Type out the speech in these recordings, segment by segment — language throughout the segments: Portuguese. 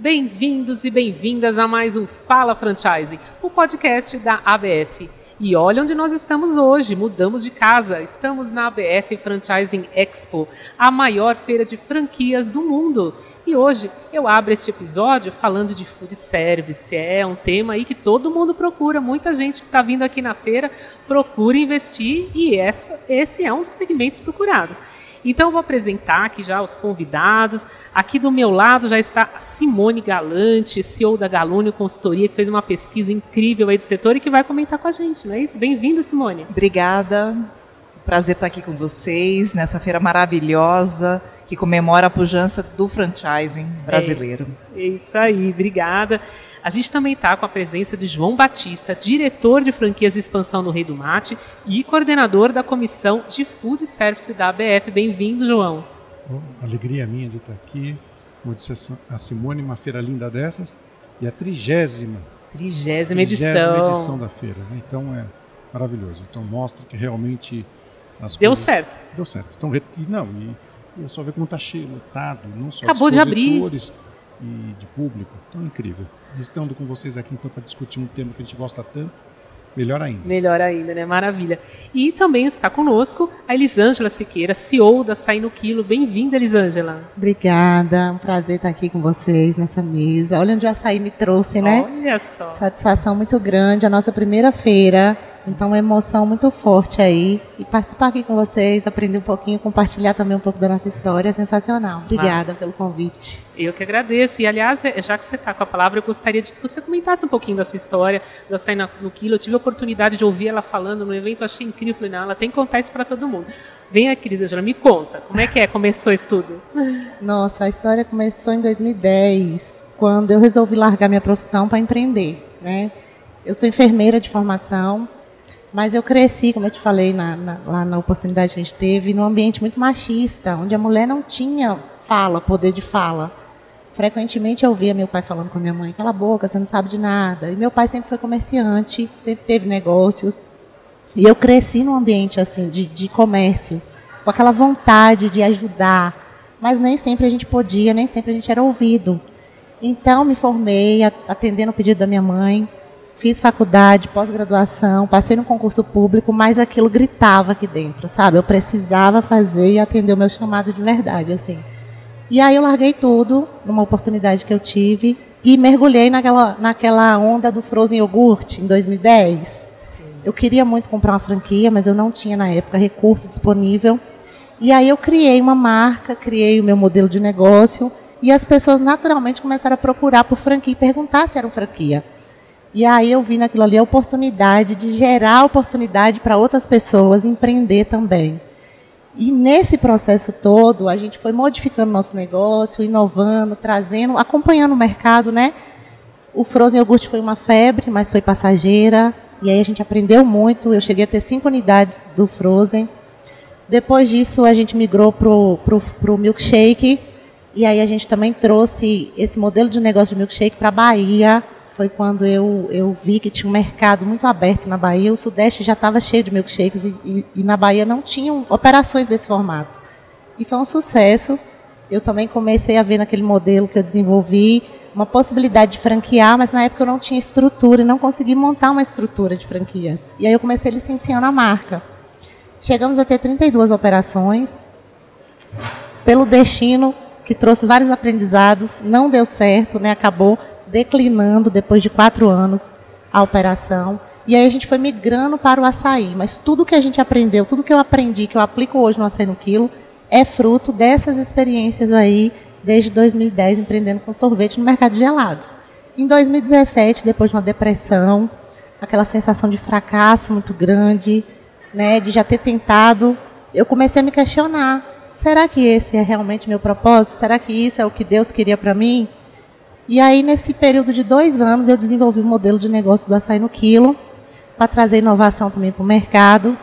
Bem-vindos e bem-vindas a mais um Fala Franchising, o podcast da ABF. E olha onde nós estamos hoje, mudamos de casa. Estamos na ABF Franchising Expo, a maior feira de franquias do mundo. E hoje eu abro este episódio falando de food service. É um tema aí que todo mundo procura, muita gente que está vindo aqui na feira procura investir e essa, esse é um dos segmentos procurados. Então eu vou apresentar aqui já os convidados. Aqui do meu lado já está Simone Galante, CEO da Galúnio Consultoria, que fez uma pesquisa incrível aí do setor e que vai comentar com a gente, não é isso? Bem-vinda, Simone. Obrigada. Prazer estar aqui com vocês nessa feira maravilhosa que comemora a pujança do franchising brasileiro. É, é isso aí, obrigada. A gente também está com a presença de João Batista, diretor de franquias e expansão no Rei do Mate e coordenador da comissão de Food Service da ABF. Bem-vindo, João. Oh, alegria minha de estar aqui. Como disse a Simone, uma feira linda dessas. E a trigésima. Trigésima edição. edição da feira. Né? Então é maravilhoso. Então mostra que realmente as Deu coisas... certo. Deu certo. Então, e não, e, e é só ver como está cheio, lotado, não só Acabou de abrir. E de público. É incrível estando com vocês aqui então para discutir um tema que a gente gosta tanto. Melhor ainda. Melhor ainda, né? Maravilha. E também está conosco a Elisângela Siqueira, CEO da Sai no Quilo. Bem-vinda, Elisângela. Obrigada, um prazer estar aqui com vocês nessa mesa. Olha onde o açaí me trouxe, né? Olha só. Satisfação muito grande. A nossa primeira feira então, uma emoção muito forte aí. E participar aqui com vocês, aprender um pouquinho, compartilhar também um pouco da nossa história é sensacional. Obrigada ah. pelo convite. Eu que agradeço. E, aliás, é, já que você está com a palavra, eu gostaria de que você comentasse um pouquinho da sua história, da Açaí no Quilo. Eu tive a oportunidade de ouvir ela falando no evento, achei incrível. Falei, não, ela tem que contar isso para todo mundo. Vem aqui, Lisângela, me conta. Como é que é? Começou isso tudo? Nossa, a história começou em 2010, quando eu resolvi largar minha profissão para empreender. Né? Eu sou enfermeira de formação, mas eu cresci, como eu te falei na, na, lá na oportunidade que a gente teve, num ambiente muito machista, onde a mulher não tinha fala, poder de fala. Frequentemente eu ouvia meu pai falando com a minha mãe, cala a boca, você não sabe de nada. E meu pai sempre foi comerciante, sempre teve negócios. E eu cresci num ambiente assim de, de comércio, com aquela vontade de ajudar. Mas nem sempre a gente podia, nem sempre a gente era ouvido. Então me formei atendendo o pedido da minha mãe, Fiz faculdade, pós-graduação, passei no concurso público, mas aquilo gritava aqui dentro, sabe? Eu precisava fazer e atender o meu chamado de verdade, assim. E aí eu larguei tudo, numa oportunidade que eu tive, e mergulhei naquela, naquela onda do Frozen Yogurt em 2010. Sim. Eu queria muito comprar uma franquia, mas eu não tinha na época recurso disponível. E aí eu criei uma marca, criei o meu modelo de negócio, e as pessoas naturalmente começaram a procurar por franquia e perguntar se era uma franquia. E aí eu vi naquilo ali a oportunidade de gerar oportunidade para outras pessoas empreender também. E nesse processo todo, a gente foi modificando nosso negócio, inovando, trazendo, acompanhando o mercado, né? O Frozen Yogurt foi uma febre, mas foi passageira. E aí a gente aprendeu muito. Eu cheguei a ter cinco unidades do Frozen. Depois disso, a gente migrou para o milkshake. E aí a gente também trouxe esse modelo de negócio de milkshake para a Bahia foi quando eu, eu vi que tinha um mercado muito aberto na Bahia. O Sudeste já estava cheio de milkshakes e, e, e na Bahia não tinham operações desse formato. E foi um sucesso. Eu também comecei a ver naquele modelo que eu desenvolvi uma possibilidade de franquear, mas na época eu não tinha estrutura e não consegui montar uma estrutura de franquias. E aí eu comecei licenciando a marca. Chegamos a ter 32 operações. Pelo destino, que trouxe vários aprendizados, não deu certo, né? acabou declinando depois de quatro anos a operação. E aí a gente foi migrando para o açaí. Mas tudo que a gente aprendeu, tudo que eu aprendi, que eu aplico hoje no açaí no quilo, é fruto dessas experiências aí, desde 2010, empreendendo com sorvete no mercado de gelados. Em 2017, depois de uma depressão, aquela sensação de fracasso muito grande, né, de já ter tentado, eu comecei a me questionar: será que esse é realmente meu propósito? Será que isso é o que Deus queria para mim? E aí, nesse período de dois anos, eu desenvolvi o um modelo de negócio do açaí no quilo, para trazer inovação também para o mercado.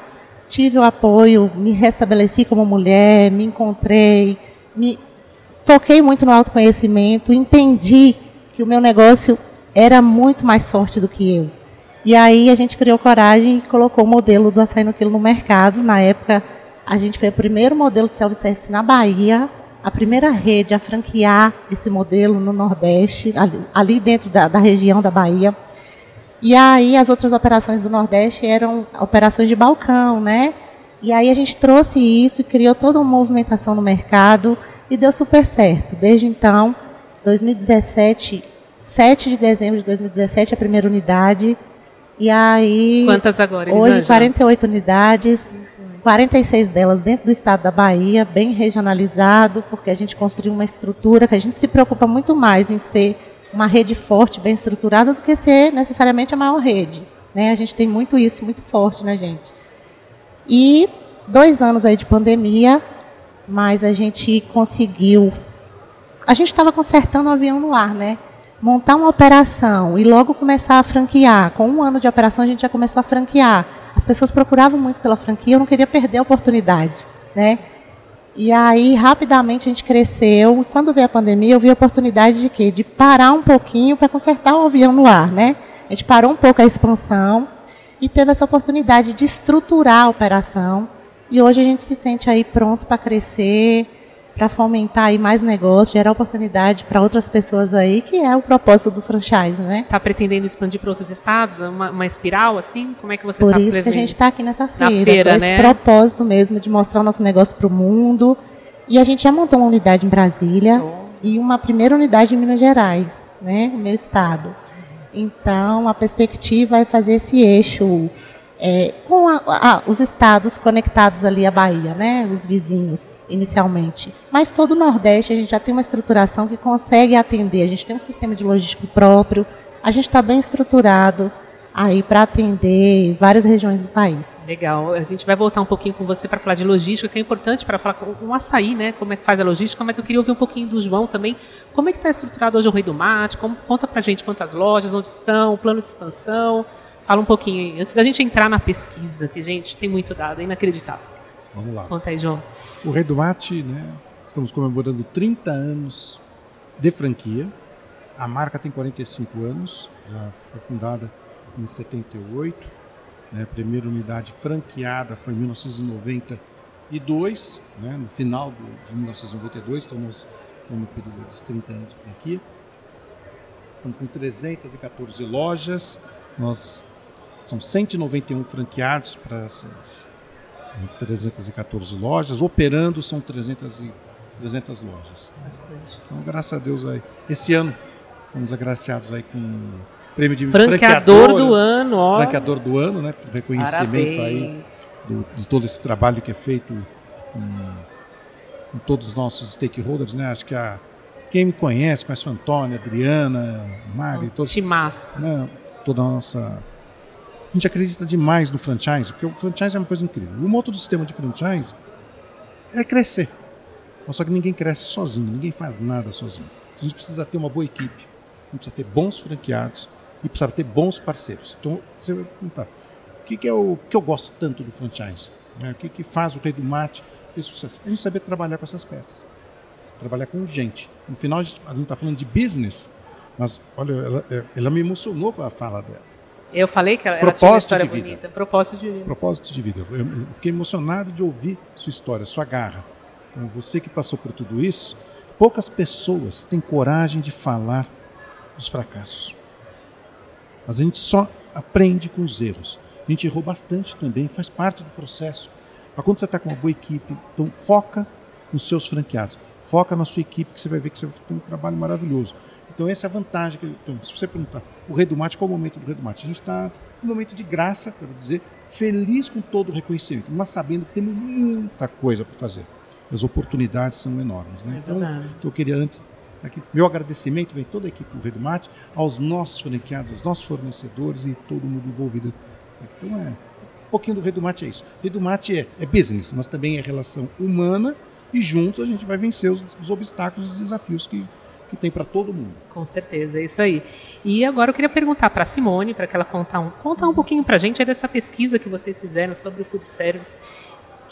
Tive o apoio, me restabeleci como mulher, me encontrei, me foquei muito no autoconhecimento, entendi que o meu negócio era muito mais forte do que eu. E aí a gente criou coragem e colocou o modelo do açaí no quilo no mercado. Na época, a gente foi o primeiro modelo de self-service na Bahia a primeira rede a franquear esse modelo no Nordeste, ali, ali dentro da, da, região da Bahia. E aí as outras operações do Nordeste eram operações de balcão, né? E aí a gente trouxe isso, criou toda uma movimentação no mercado e deu super certo. Desde então, 2017, 7 de dezembro de 2017, a primeira unidade. E aí. Quantas agora? Hoje, 48 unidades. 46 delas dentro do estado da Bahia, bem regionalizado, porque a gente construiu uma estrutura que a gente se preocupa muito mais em ser uma rede forte, bem estruturada, do que ser necessariamente a maior rede. Né? A gente tem muito isso, muito forte na gente. E dois anos aí de pandemia, mas a gente conseguiu. A gente estava consertando o avião no ar, né? montar uma operação e logo começar a franquear. Com um ano de operação, a gente já começou a franquear. As pessoas procuravam muito pela franquia, eu não queria perder a oportunidade. Né? E aí, rapidamente, a gente cresceu. E quando veio a pandemia, eu vi a oportunidade de quê? De parar um pouquinho para consertar o avião no ar. Né? A gente parou um pouco a expansão e teve essa oportunidade de estruturar a operação. E hoje a gente se sente aí pronto para crescer, para fomentar aí mais negócio, gerar oportunidade para outras pessoas aí, que é o propósito do franchise, né? Está pretendendo expandir para outros estados, uma, uma, espiral assim? Como é que você Por tá isso prevendo? que a gente está aqui nessa feira, feira com né? esse propósito mesmo de mostrar o nosso negócio para o mundo. E a gente já montou uma unidade em Brasília oh. e uma primeira unidade em Minas Gerais, né, no meu estado. Então, a perspectiva é fazer esse eixo é, com a, a, os estados conectados ali à Bahia, né, os vizinhos, inicialmente. Mas todo o Nordeste a gente já tem uma estruturação que consegue atender. A gente tem um sistema de logístico próprio, a gente está bem estruturado aí para atender várias regiões do país. Legal. A gente vai voltar um pouquinho com você para falar de logística, que é importante para falar com o açaí, né? Como é que faz a logística, mas eu queria ouvir um pouquinho do João também. Como é que está estruturado hoje o Rei do Mate? Como, conta para gente quantas lojas, onde estão, o plano de expansão. Fala um pouquinho aí, antes da gente entrar na pesquisa, que, gente, tem muito dado, é inacreditável. Vamos lá. Conta aí, João. O Rei do Mate, né? Estamos comemorando 30 anos de franquia. A marca tem 45 anos, ela foi fundada em 78. Né? A primeira unidade franqueada foi em 1992, né? no final de 1992, estamos no período dos 30 anos de franquia. Estamos com 314 lojas, nós são 191 franqueados para essas 314 lojas, operando são 300, e, 300 lojas. Bastante. Então, graças a Deus, aí, esse ano fomos agraciados aí com o prêmio de franqueador do ano, ó. Franqueador do ano, né? Reconhecimento Parabéns. aí do, de todo esse trabalho que é feito com, com, todos os nossos stakeholders, né? Acho que a quem me conhece, conhece o Antônio, a Adriana, o Mari, todos, né, toda a nossa a gente acredita demais no franchise, porque o franchise é uma coisa incrível. O moto do sistema de franchise é crescer. Só que ninguém cresce sozinho, ninguém faz nada sozinho. A gente precisa ter uma boa equipe, a gente precisa ter bons franqueados e precisa ter bons parceiros. Então, você vai perguntar, o que, que, é o que eu gosto tanto do franchise? Né? O que, que faz o rei do mate ter sucesso? A gente saber trabalhar com essas peças, trabalhar com gente. No final, a gente está falando de business, mas olha, ela, ela me emocionou com a fala dela. Eu falei que ela, propósito ela tinha uma história de bonita. Vida. Propósito de vida. Propósito de vida. Eu fiquei emocionado de ouvir sua história, sua garra. Então, você que passou por tudo isso, poucas pessoas têm coragem de falar dos fracassos. Mas a gente só aprende com os erros. A gente errou bastante também, faz parte do processo. Mas quando você está com uma boa equipe, então foca nos seus franqueados. Foca na sua equipe, que você vai ver que você vai ter um trabalho maravilhoso. Então essa é a vantagem. Que, então, se você perguntar, o Rei do Mate, qual é o momento do Rei do Mate? A gente está num momento de graça, quero dizer, feliz com todo o reconhecimento, mas sabendo que temos muita coisa para fazer. As oportunidades são enormes. Né? É então, então, eu queria antes Aqui, meu agradecimento vem toda a equipe do Rei do Mate, aos nossos franqueados, aos nossos fornecedores e todo mundo envolvido. Então é um pouquinho do Rei do Mate é isso. Rei do Mate é, é business, mas também é relação humana e juntos a gente vai vencer os, os obstáculos e os desafios que, que tem para todo mundo. Com certeza, é isso aí. E agora eu queria perguntar para a Simone, para que ela contar um, contar um pouquinho para a gente dessa pesquisa que vocês fizeram sobre o food service.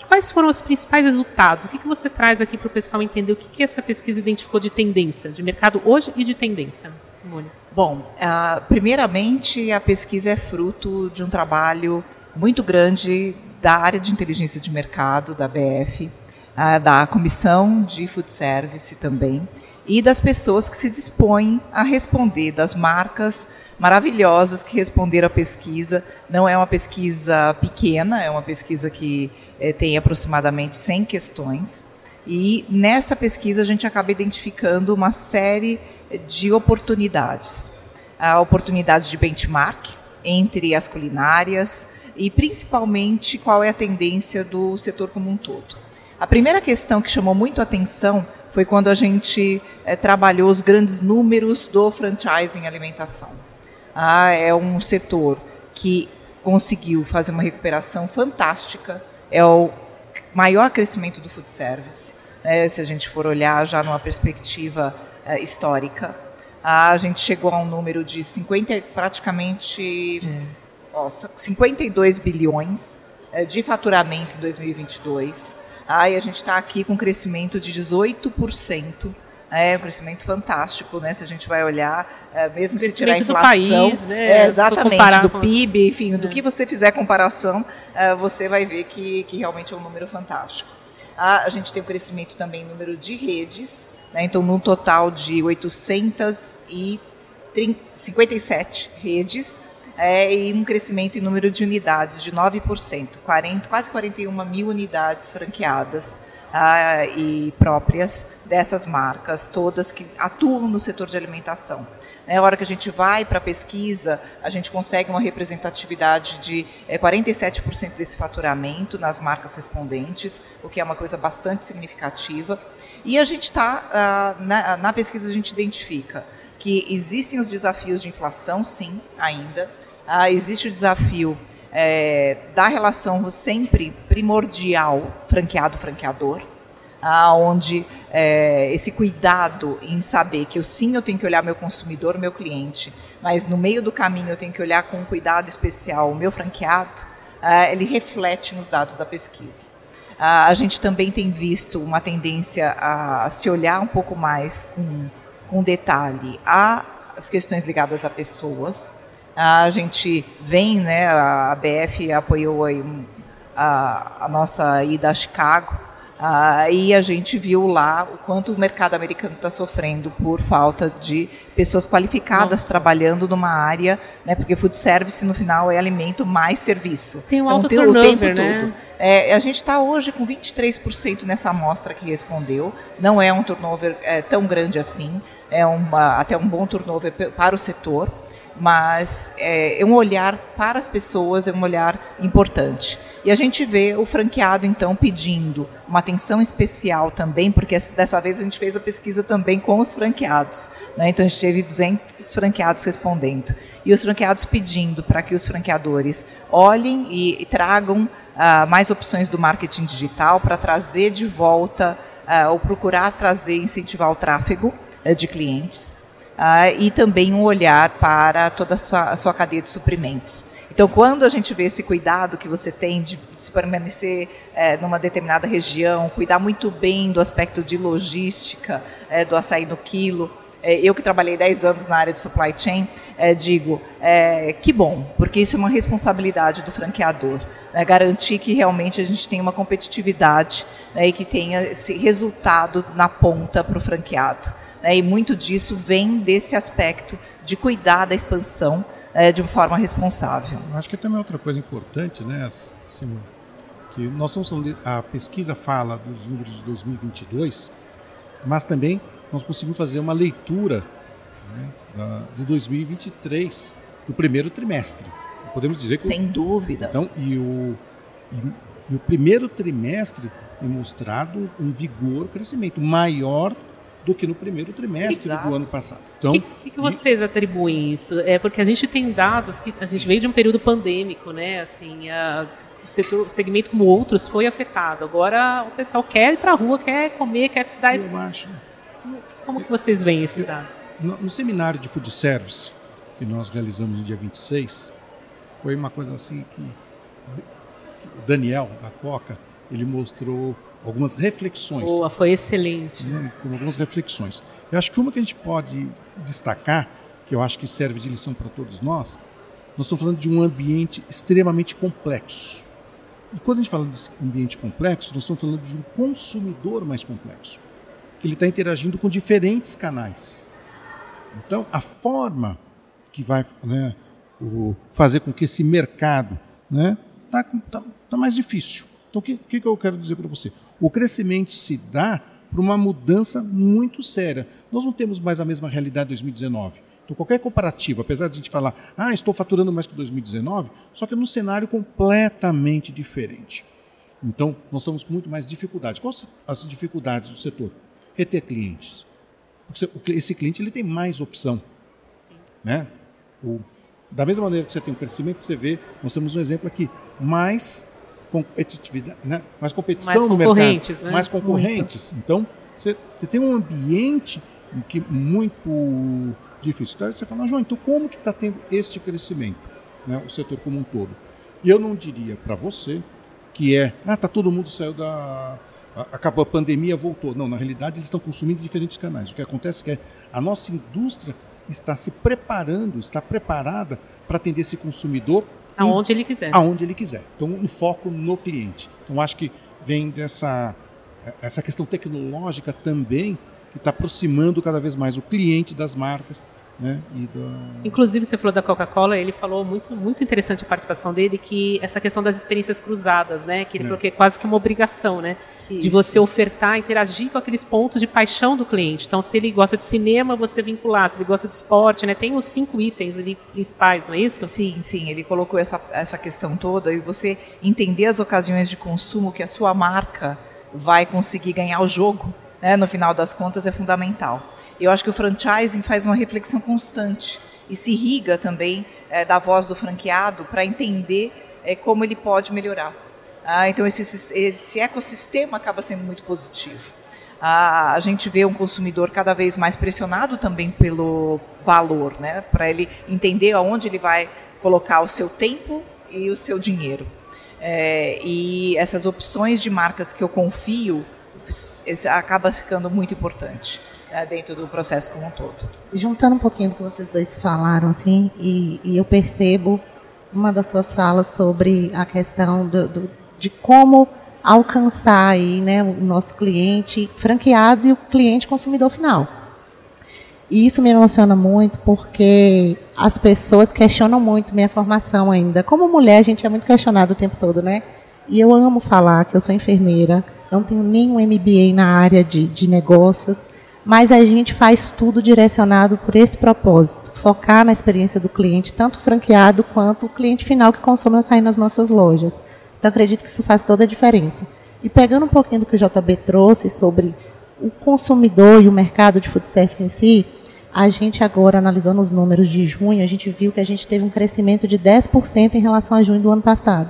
Quais foram os principais resultados? O que, que você traz aqui para o pessoal entender o que, que essa pesquisa identificou de tendência, de mercado hoje e de tendência, Simone? Bom, uh, primeiramente a pesquisa é fruto de um trabalho muito grande da área de inteligência de mercado da BF, ah, da Comissão de Food Service também, e das pessoas que se dispõem a responder, das marcas maravilhosas que responderam à pesquisa. Não é uma pesquisa pequena, é uma pesquisa que eh, tem aproximadamente 100 questões. E nessa pesquisa a gente acaba identificando uma série de oportunidades. Oportunidades de benchmark entre as culinárias e principalmente qual é a tendência do setor como um todo. A primeira questão que chamou muito a atenção foi quando a gente é, trabalhou os grandes números do franchising em alimentação. Ah, é um setor que conseguiu fazer uma recuperação fantástica, é o maior crescimento do food service, né, se a gente for olhar já numa perspectiva é, histórica. Ah, a gente chegou a um número de 50, praticamente ó, 52 bilhões é, de faturamento em 2022. Aí a gente está aqui com um crescimento de 18%. É um crescimento fantástico, né? Se a gente vai olhar, é, mesmo se tirar a inflação, país, né? é, exatamente, do. PIB, enfim, é. do que você fizer comparação, é, você vai ver que, que realmente é um número fantástico. Ah, a gente tem um crescimento também em número de redes, né? então num total de 857 redes, é, e um crescimento em número de unidades de 9%, 40, quase 41 mil unidades franqueadas ah, e próprias dessas marcas, todas que atuam no setor de alimentação. Na hora que a gente vai para a pesquisa, a gente consegue uma representatividade de é, 47% desse faturamento nas marcas respondentes, o que é uma coisa bastante significativa. E a gente está, ah, na, na pesquisa, a gente identifica que existem os desafios de inflação, sim, ainda. Ah, existe o desafio é, da relação sempre primordial franqueado-franqueador, onde é, esse cuidado em saber que eu sim eu tenho que olhar meu consumidor, meu cliente, mas no meio do caminho eu tenho que olhar com um cuidado especial o meu franqueado, ah, ele reflete nos dados da pesquisa. Ah, a gente também tem visto uma tendência a se olhar um pouco mais com com detalhe as questões ligadas a pessoas. A gente vem, né, a ABF apoiou aí a, a nossa ida a Chicago, ah, e a gente viu lá o quanto o mercado americano está sofrendo por falta de pessoas qualificadas trabalhando numa área, né, porque food service no final é alimento mais serviço. Tem um então, alto tem, turnover, o tempo né? todo. É, a gente está hoje com 23% nessa amostra que respondeu. Não é um turnover é, tão grande assim é uma, até um bom turnover para o setor, mas é, é, um olhar para as pessoas, é um olhar importante. E a gente vê o franqueado, então, pedindo uma atenção especial também, porque dessa vez a gente fez a pesquisa também com os franqueados. Né? Então, a gente teve 200 franqueados respondendo. E os franqueados pedindo para que os franqueadores olhem e, e tragam uh, mais opções do marketing digital para trazer de volta, uh, ou procurar trazer, incentivar o tráfego de clientes. Uh, e também um olhar para toda a sua, a sua, cadeia de suprimentos. Então, quando a gente vê esse cuidado que você tem de, de permanecer é, numa determinada região, cuidar muito bem do aspecto de logística, é, do açaí no quilo, é, eu que trabalhei 10 anos na área de supply chain, digo, que bom, porque isso é uma responsabilidade do franqueador. Né, garantir que realmente a gente tenha uma competitividade né, e que tenha esse resultado na ponta para o franqueado. Né, e muito disso vem desse aspecto de cuidar da expansão é, de uma forma responsável. Acho que também outra coisa importante, né, Simone, que nós de, a pesquisa fala dos números de 2022, mas também nós conseguimos fazer uma leitura né, de 2023, do primeiro trimestre. Podemos dizer que sem o, dúvida. Então, e o, e, e o primeiro trimestre tem mostrado um vigor, crescimento maior do que no primeiro trimestre Exato. do ano passado. Então, o que, que, vocês atribuem isso? É porque a gente tem dados que a gente veio de um período pandêmico, né? Assim, a, o setor, segmento como outros foi afetado. Agora o pessoal quer ir para a rua, quer comer, quer se dar. Eu acho. Como que vocês veem esses dados? No, no seminário de food service que nós realizamos no dia 26, foi uma coisa assim que o Daniel da Coca ele mostrou algumas reflexões. Boa, foi excelente. Né, foram algumas reflexões. Eu acho que uma que a gente pode destacar, que eu acho que serve de lição para todos nós, nós estamos falando de um ambiente extremamente complexo. E quando a gente fala de ambiente complexo, nós estamos falando de um consumidor mais complexo, que ele está interagindo com diferentes canais. Então, a forma que vai né, o, fazer com que esse mercado né, tá, tá, tá mais difícil. Então, o que, que, que eu quero dizer para você? O crescimento se dá por uma mudança muito séria. Nós não temos mais a mesma realidade de 2019. Então, qualquer comparativo, apesar de a gente falar, ah, estou faturando mais que 2019, só que num cenário completamente diferente. Então, nós estamos com muito mais dificuldade. Quais as dificuldades do setor? Reter clientes. Porque esse cliente ele tem mais opção. Sim. Né? O, da mesma maneira que você tem um crescimento, você vê, nós temos um exemplo aqui, mais competitividade, né? mais competição mais no mercado, né? mais concorrentes. Muito. Então, você, você tem um ambiente que muito difícil. Então, você fala, João, então como que está tendo este crescimento, né? o setor como um todo? E eu não diria para você que é, ah, tá todo mundo saiu da acabou a pandemia, voltou. Não, na realidade eles estão consumindo diferentes canais. O que acontece é que a nossa indústria está se preparando, está preparada para atender esse consumidor aonde ele quiser. Aonde ele quiser. Então, um foco no cliente. Então, acho que vem dessa essa questão tecnológica também que está aproximando cada vez mais o cliente das marcas né? Inclusive, você falou da Coca-Cola, ele falou muito, muito interessante a participação dele, que essa questão das experiências cruzadas, né? Que ele é. falou que é quase que uma obrigação, né? Isso. De você ofertar, interagir com aqueles pontos de paixão do cliente. Então, se ele gosta de cinema, você vincular. Se ele gosta de esporte, né? Tem os cinco itens ali principais, não é isso? Sim, sim. Ele colocou essa, essa questão toda e você entender as ocasiões de consumo que a sua marca vai conseguir ganhar o jogo, né? No final das contas, é fundamental. Eu acho que o franchising faz uma reflexão constante e se irriga também é, da voz do franqueado para entender é, como ele pode melhorar. Ah, então esse, esse ecossistema acaba sendo muito positivo. Ah, a gente vê um consumidor cada vez mais pressionado também pelo valor, né? para ele entender aonde ele vai colocar o seu tempo e o seu dinheiro. É, e essas opções de marcas que eu confio acaba ficando muito importante né, dentro do processo como um todo. Juntando um pouquinho do que vocês dois falaram, assim, e, e eu percebo uma das suas falas sobre a questão do, do, de como alcançar aí, né, o nosso cliente franqueado e o cliente consumidor final. E isso me emociona muito porque as pessoas questionam muito minha formação ainda. Como mulher, a gente é muito questionado o tempo todo, né? E eu amo falar que eu sou enfermeira, não tenho nenhum MBA na área de, de negócios, mas a gente faz tudo direcionado por esse propósito, focar na experiência do cliente, tanto franqueado quanto o cliente final que consome ao sair nas nossas lojas. Então acredito que isso faz toda a diferença. E pegando um pouquinho do que o JB trouxe sobre o consumidor e o mercado de food service em si, a gente agora, analisando os números de junho, a gente viu que a gente teve um crescimento de 10% em relação a junho do ano passado.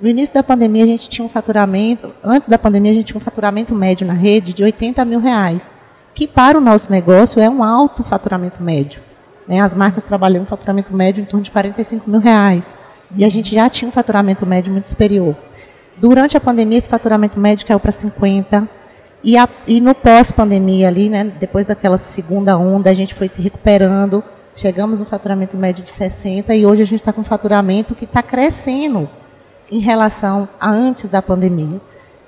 No início da pandemia, a gente tinha um faturamento, antes da pandemia, a gente tinha um faturamento médio na rede de 80 mil reais que para o nosso negócio é um alto faturamento médio. Né? As marcas trabalham um faturamento médio em torno de 45 mil reais. E a gente já tinha um faturamento médio muito superior. Durante a pandemia, esse faturamento médio caiu para 50. E, a, e no pós-pandemia ali, né, depois daquela segunda onda, a gente foi se recuperando. Chegamos no faturamento médio de 60 e hoje a gente está com um faturamento que está crescendo em relação a antes da pandemia.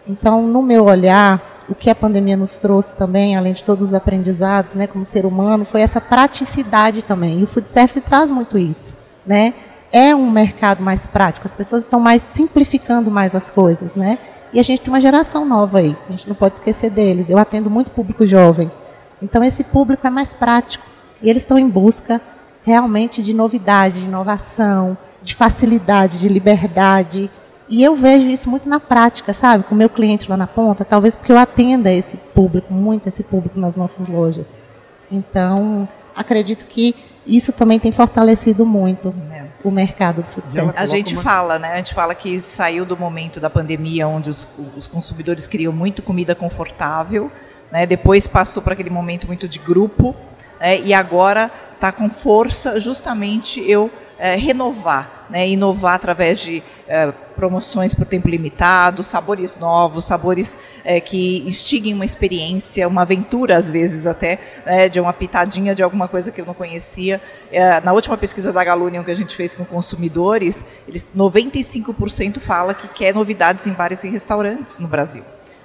Então, no meu olhar, o que a pandemia nos trouxe também, além de todos os aprendizados, né, como ser humano, foi essa praticidade também. E o food service traz muito isso, né? É um mercado mais prático, as pessoas estão mais simplificando mais as coisas, né? E a gente tem uma geração nova aí, a gente não pode esquecer deles. Eu atendo muito público jovem. Então esse público é mais prático e eles estão em busca realmente de novidade, de inovação, de facilidade, de liberdade, e eu vejo isso muito na prática, sabe? Com o meu cliente lá na ponta, talvez porque eu atenda esse público, muito esse público nas nossas lojas. Então, acredito que isso também tem fortalecido muito é. o mercado do food service. A gente fala, né? A gente fala que saiu do momento da pandemia onde os, os consumidores queriam muito comida confortável, né? Depois passou para aquele momento muito de grupo, né? e agora está com força justamente eu é, renovar, né, inovar através de é, promoções por tempo limitado, sabores novos, sabores é, que instiguem uma experiência, uma aventura às vezes até, né, de uma pitadinha de alguma coisa que eu não conhecia. É, na última pesquisa da Galunion que a gente fez com consumidores, eles 95% fala que quer novidades em bares e restaurantes no Brasil.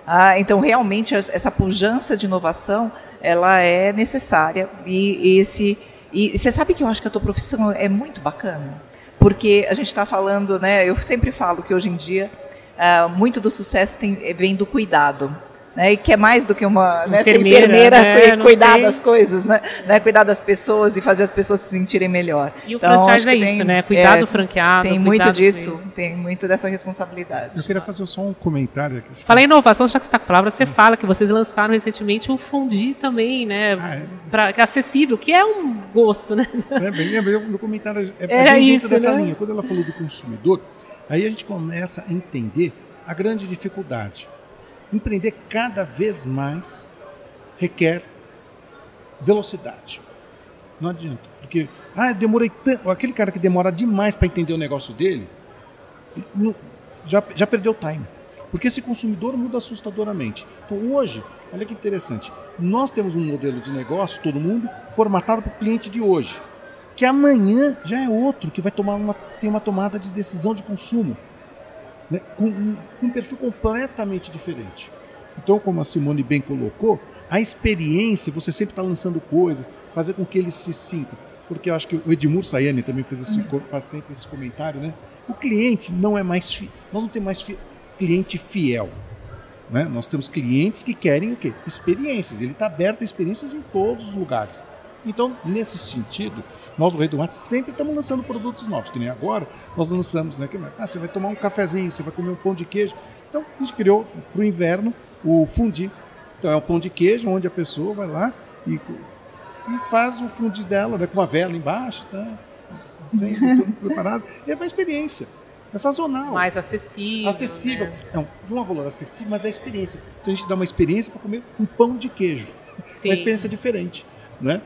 Ah, então, realmente, essa pujança de inovação, ela é necessária e esse e você sabe que eu acho que a tua profissão é muito bacana, porque a gente está falando, né? Eu sempre falo que hoje em dia uh, muito do sucesso tem, vem do cuidado né, e que é mais do que uma né, enfermeira, enfermeira né, cuidar tem... das coisas, né, né, cuidar das pessoas e fazer as pessoas se sentirem melhor. E o então, franchise é isso, tem, né? Cuidar é, do franqueado. Tem muito disso, tem muito dessa responsabilidade. Eu queria fazer só um comentário aqui. Fala em inovação, já que você está com a palavra, você hum. fala que vocês lançaram recentemente o Fundi também, né? Ah, é. Pra, que é acessível, que é um gosto, né? É, bem, é, meu comentário é, é bem dentro dessa né? linha. Quando ela falou do consumidor, aí a gente começa a entender a grande dificuldade empreender cada vez mais requer velocidade. Não adianta. Porque, ah, demorei tanto. Aquele cara que demora demais para entender o negócio dele, já, já perdeu o time. Porque esse consumidor muda assustadoramente. Então, hoje, olha que interessante. Nós temos um modelo de negócio, todo mundo, formatado para o cliente de hoje. Que amanhã já é outro que vai tomar uma, ter uma tomada de decisão de consumo né, com um, um perfil completamente diferente. Então, como a Simone bem colocou, a experiência, você sempre está lançando coisas, fazer com que ele se sinta. Porque eu acho que o Edmur Sayane também fez esse, faz sempre esse comentário, né? O cliente não é mais. Fi, nós não temos mais fi, cliente fiel. Né? Nós temos clientes que querem o quê? Experiências. Ele está aberto a experiências em todos os lugares. Então, nesse sentido, nós do Rei do Mate sempre estamos lançando produtos novos, que nem agora nós lançamos, né? Que, ah, você vai tomar um cafezinho, você vai comer um pão de queijo. Então, a gente criou para o inverno o fundi. Então, é um pão de queijo onde a pessoa vai lá e, e faz o fundi dela, né, com uma vela embaixo, tá? Sempre tudo preparado. E é uma experiência. É sazonal. Mais acessível. Acessível. Né? Não, não é um valor acessível, mas é a experiência. Então a gente dá uma experiência para comer um pão de queijo. Sim. Uma experiência diferente. Né?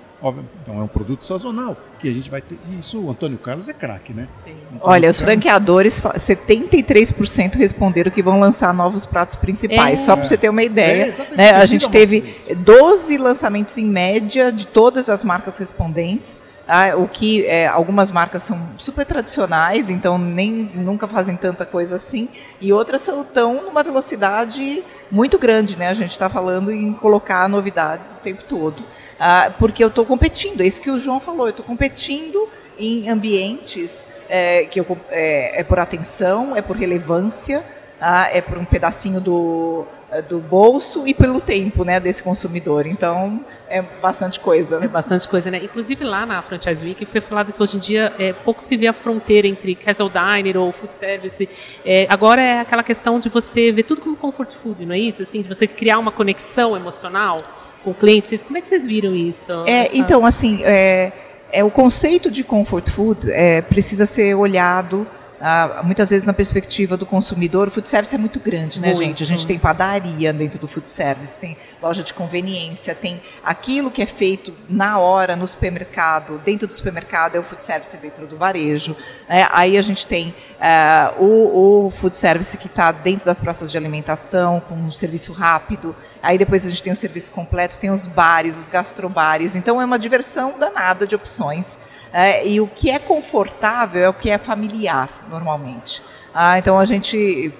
Então é um produto sazonal que a gente vai ter. Isso o Antônio Carlos é craque, né? Sim. Olha, os franqueadores, 73% responderam que vão lançar novos pratos principais. É. Só para você ter uma ideia. É, né? A gente teve 12 lançamentos em média de todas as marcas respondentes. Ah, o que é, algumas marcas são super tradicionais, então nem nunca fazem tanta coisa assim, e outras estão numa velocidade muito grande, né? A gente está falando em colocar novidades o tempo todo. Ah, porque eu estou competindo, é isso que o João falou, eu estou competindo em ambientes é, que eu, é, é, por atenção, é por relevância, ah, é por um pedacinho do, do bolso e pelo tempo né, desse consumidor. Então, é bastante coisa. Né? É bastante coisa, né? Inclusive lá na Franchise Week foi falado que hoje em dia é, pouco se vê a fronteira entre casual diner ou food service. É, agora é aquela questão de você ver tudo como comfort food, não é isso? Assim, de você criar uma conexão emocional com clientes. Como é que vocês viram isso? É, então, assim, é, é, o conceito de comfort food é, precisa ser olhado ah, muitas vezes na perspectiva do consumidor, o food service é muito grande, né, muito. gente? A gente tem padaria dentro do food service, tem loja de conveniência, tem aquilo que é feito na hora no supermercado, dentro do supermercado é o food service dentro do varejo. Né? Aí a gente tem eh, o, o, food service que está dentro das praças de alimentação, com um serviço rápido. Aí depois a gente tem o serviço completo, tem os bares, os gastrobares. Então é uma diversão danada de opções. É, e o que é confortável é o que é familiar, normalmente. Ah, então a gente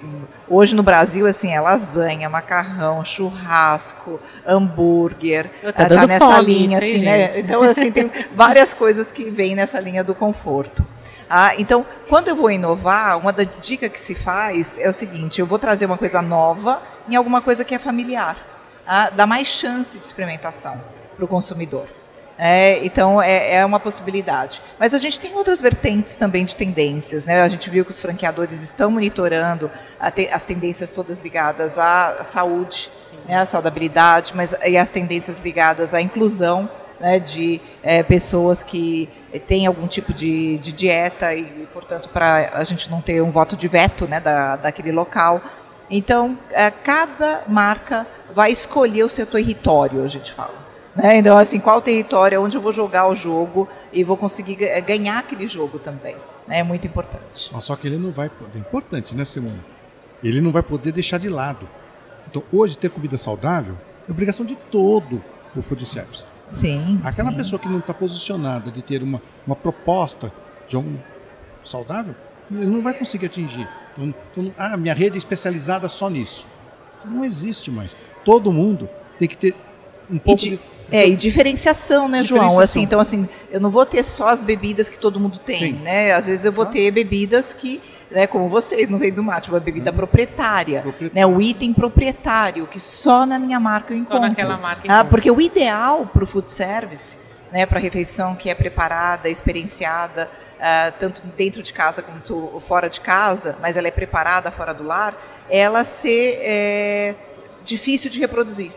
hoje no Brasil assim é lasanha, macarrão, churrasco, hambúrguer, tá, tá nessa fome, linha assim, né? Então assim tem várias coisas que vêm nessa linha do conforto. Ah, então, quando eu vou inovar, uma da dica que se faz é o seguinte: eu vou trazer uma coisa nova em alguma coisa que é familiar, ah, dá mais chance de experimentação para o consumidor. É, então é, é, uma possibilidade. Mas a gente tem outras vertentes também de tendências. Né? A gente viu que os franqueadores estão monitorando te, as tendências todas ligadas à saúde, né, à saudabilidade, mas e as tendências ligadas à inclusão né, de é, pessoas que têm algum tipo de, de dieta e, portanto, para a gente não ter um voto de veto né, da, daquele local. Então, é, cada marca vai escolher o seu território, a gente fala. Né? Então, assim, qual território, onde eu vou jogar o jogo e vou conseguir ganhar aquele jogo também. Né? É muito importante. Mas só que ele não vai poder. É importante, né, Simone? Ele não vai poder deixar de lado. Então, hoje, ter comida saudável é obrigação de todo o food service. Sim. Aquela sim. pessoa que não está posicionada de ter uma, uma proposta de um saudável, ele não vai conseguir atingir. Então, então, ah, minha rede é especializada só nisso. Não existe mais. Todo mundo tem que ter um pouco de, de. É, e diferenciação, né, João? Diferenciação. Assim, então, assim, eu não vou ter só as bebidas que todo mundo tem, Tem. né? Às vezes eu vou ter bebidas que, né, como vocês no Rei do Mate, uma bebida Uhum. proprietária, né? O item proprietário, que só na minha marca eu Só encontro. naquela marca. Ah, porque o ideal para o food service, né, para a refeição que é preparada, experienciada, ah, tanto dentro de casa quanto fora de casa, mas ela é preparada fora do lar, ela ser é, difícil de reproduzir.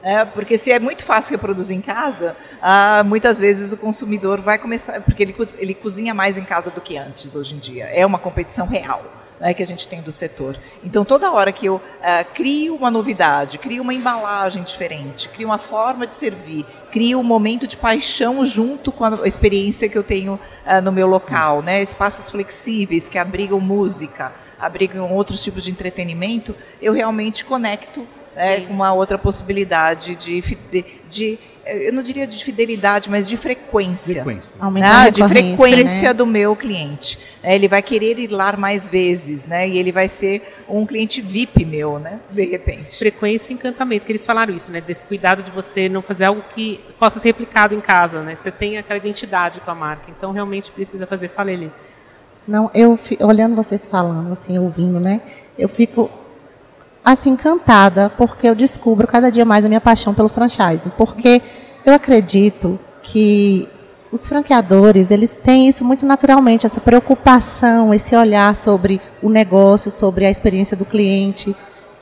né? porque se é muito fácil reproduzir em casa, ah, muitas vezes o consumidor vai começar, porque ele, ele cozinha mais em casa do que antes hoje em dia. É uma competição real né, que a gente tem do setor. Então, toda hora que eu ah, crio uma novidade, crio uma embalagem diferente, crio uma forma de servir, crio um momento de paixão junto com a experiência que eu tenho ah, no meu local, né, espaços flexíveis que abrigam música, abrigam outros tipos de entretenimento, eu realmente conecto né, com uma outra possibilidade de, de, de, eh, eu não diria de fidelidade, mas de frequência Frequências. Aumentar a né, de frequência né? do meu cliente. né? Ele vai querer ir lá mais vezes, né? E ele vai ser um cliente VIP meu, né? De repente. frequência e encantamento, que eles falaram isso, né? Desse cuidado de você não fazer algo que possa ser replicado em casa, né? Você tem aquela identidade com a marca, então realmente precisa fazer. Fala ele. Não, eu olhando vocês falando, assim, ouvindo, né? Eu fico assim encantada porque eu descubro cada dia mais a minha paixão pelo franchise, porque eu acredito que os franqueadores, eles têm isso muito naturalmente, essa preocupação, esse olhar sobre o negócio, sobre a experiência do cliente.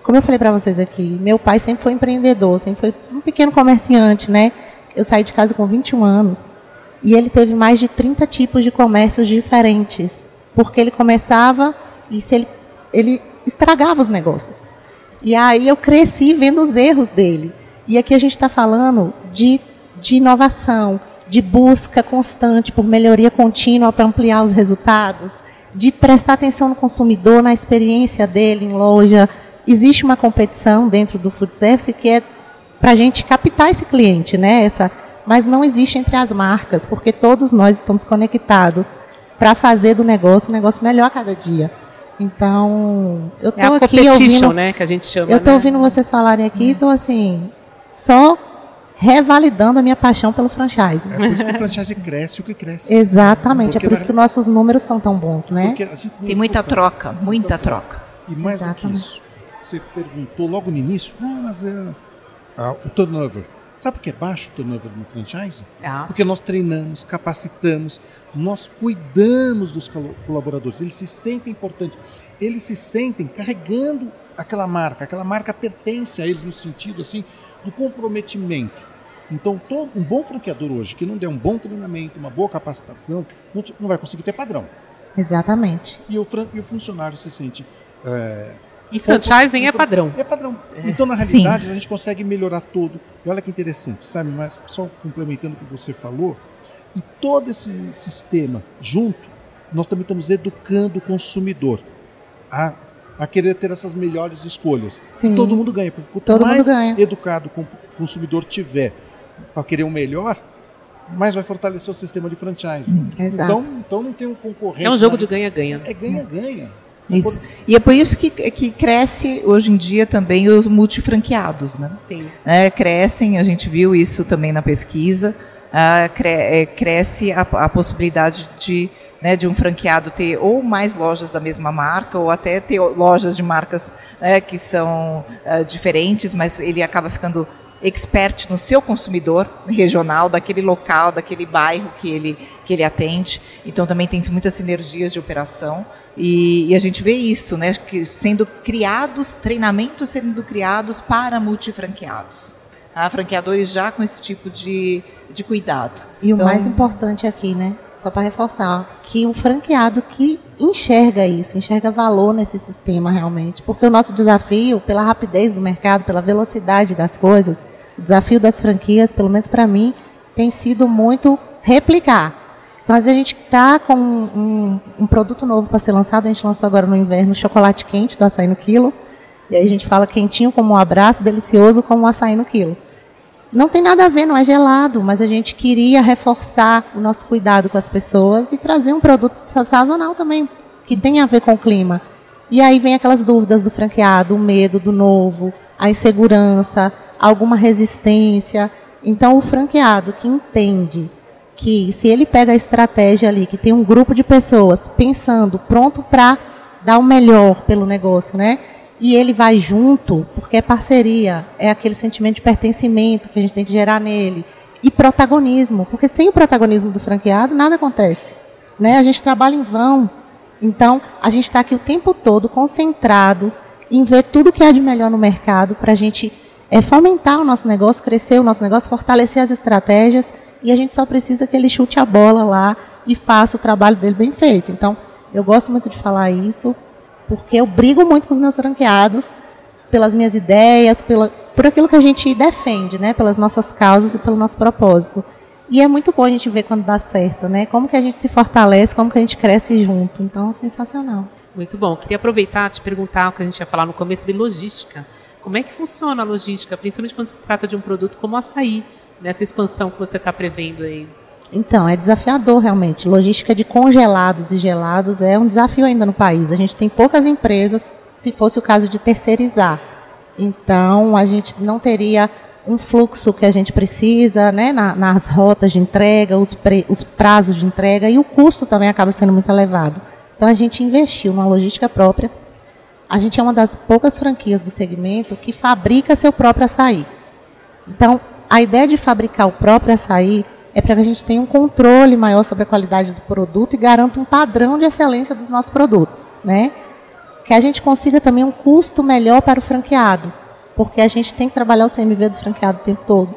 Como eu falei para vocês aqui, meu pai sempre foi empreendedor, sempre foi um pequeno comerciante, né? Eu saí de casa com 21 anos e ele teve mais de 30 tipos de comércios diferentes, porque ele começava e se ele, ele estragava os negócios. E aí eu cresci vendo os erros dele. E aqui a gente está falando de, de inovação, de busca constante por melhoria contínua para ampliar os resultados, de prestar atenção no consumidor, na experiência dele em loja. Existe uma competição dentro do food service que é para a gente captar esse cliente, né? Essa, mas não existe entre as marcas, porque todos nós estamos conectados para fazer do negócio um negócio melhor a cada dia. Então, eu É a estou aqui competition, ouvindo, né? Que a gente chama. eu estou né? ouvindo vocês falarem aqui, então assim, só revalidando a minha paixão pelo franchise. É por isso que o franchise cresce o que cresce. Exatamente, Porque é por isso que nossos números são tão bons, né? Porque a gente não Tem muita troca. muita troca. E mais do que Exatamente. isso, você perguntou logo no início, ah, mas é, ah, o turnover. Sabe por que é baixo o turnover no franchise? Ah, Porque nós treinamos, capacitamos, nós cuidamos dos colaboradores, eles se sentem importantes, eles se sentem carregando aquela marca, aquela marca pertence a eles no sentido assim do comprometimento. Então, todo, um bom franqueador hoje que não der um bom treinamento, uma boa capacitação, não, não vai conseguir ter padrão. Exatamente. E o, e o funcionário se sente é, E franchising é padrão. é padrão. Então, na realidade, a gente consegue melhorar tudo. E olha que interessante, sabe? Mas só complementando o que você falou, e todo esse sistema junto, nós também estamos educando o consumidor a, a querer ter essas melhores escolhas. Sim. Todo mundo ganha. Porque quanto Todo mais ganha. educado o consumidor tiver para querer o melhor, mais vai fortalecer o sistema de franchise. Exato. Então, então não tem um concorrente. É um jogo na- de ganha-ganha. É ganha-ganha. Isso. E é por isso que, que cresce hoje em dia também os multifranqueados, né? Sim. né, crescem, a gente viu isso também na pesquisa, ah, cre- eh, cresce a, a possibilidade de, né, de um franqueado ter ou mais lojas da mesma marca, ou até ter lojas de marcas né, que são ah, diferentes, mas ele acaba ficando expert no seu consumidor regional, daquele local, daquele bairro que ele, que ele atende. Então também tem muitas sinergias de operação e, e a gente vê isso, né, que sendo criados, treinamentos sendo criados para multifranqueados. Tá? Franqueadores já com esse tipo de, de cuidado. E o Então- mais importante aqui, né? Só para reforçar, que o franqueado que enxerga isso, enxerga valor nesse sistema realmente. Porque o nosso desafio, pela rapidez do mercado, pela velocidade das coisas, O desafio das franquias, pelo menos para mim, tem sido muito replicar. Então, às vezes a gente está com um, um, produto novo para ser lançado, a gente lançou agora no inverno chocolate quente do açaí no quilo, e aí a gente fala quentinho como um abraço, delicioso como um açaí no quilo. Não tem nada a ver, não é gelado, mas a gente queria reforçar o nosso cuidado com as pessoas e trazer um produto sazonal também, que tem a ver com o clima. E aí vem aquelas dúvidas do franqueado, o medo do novo, a insegurança, alguma resistência. Então, o franqueado que entende que se ele pega a estratégia ali, que tem um grupo de pessoas pensando, pronto para dar o melhor pelo negócio, né? E ele vai junto, porque é parceria, é aquele sentimento de pertencimento que a gente tem que gerar nele. E protagonismo, porque sem o protagonismo do franqueado, nada acontece. Né? A gente trabalha em vão. Então, a gente está aqui o tempo todo concentrado em ver tudo que há de melhor no mercado para a gente é, fomentar o nosso negócio, crescer o nosso negócio, fortalecer as estratégias. E a gente só precisa que ele chute a bola lá e faça o trabalho dele bem feito. Então, eu gosto muito de falar isso porque eu brigo muito com os meus franqueados pelas minhas ideias, pela, por aquilo que a gente defende, né, pelas nossas causas e pelo nosso propósito. E é muito bom a gente ver quando dá certo, né? Como que a gente se fortalece, como que a gente cresce junto. Então, sensacional. Muito bom. Queria aproveitar te perguntar o que a gente ia falar no começo de logística. Como é que funciona a logística, principalmente quando se trata de um produto como açaí, nessa expansão que você está prevendo aí? Então, é desafiador realmente. Logística de congelados e gelados é um desafio ainda no país. A gente tem poucas empresas, se fosse o caso de terceirizar. Então, a gente não teria um fluxo que a gente precisa né, na, nas rotas de entrega, os, pre, os prazos de entrega e o custo também acaba sendo muito elevado. Então, a gente investiu numa logística própria. A gente é uma das poucas franquias do segmento que fabrica seu próprio açaí. Então, a ideia de fabricar o próprio açaí é para que a gente tenha um controle maior sobre a qualidade do produto e garanta um padrão de excelência dos nossos produtos, né? Que a gente consiga também um custo melhor para o franqueado, porque a gente tem que trabalhar o CMV do franqueado o tempo todo.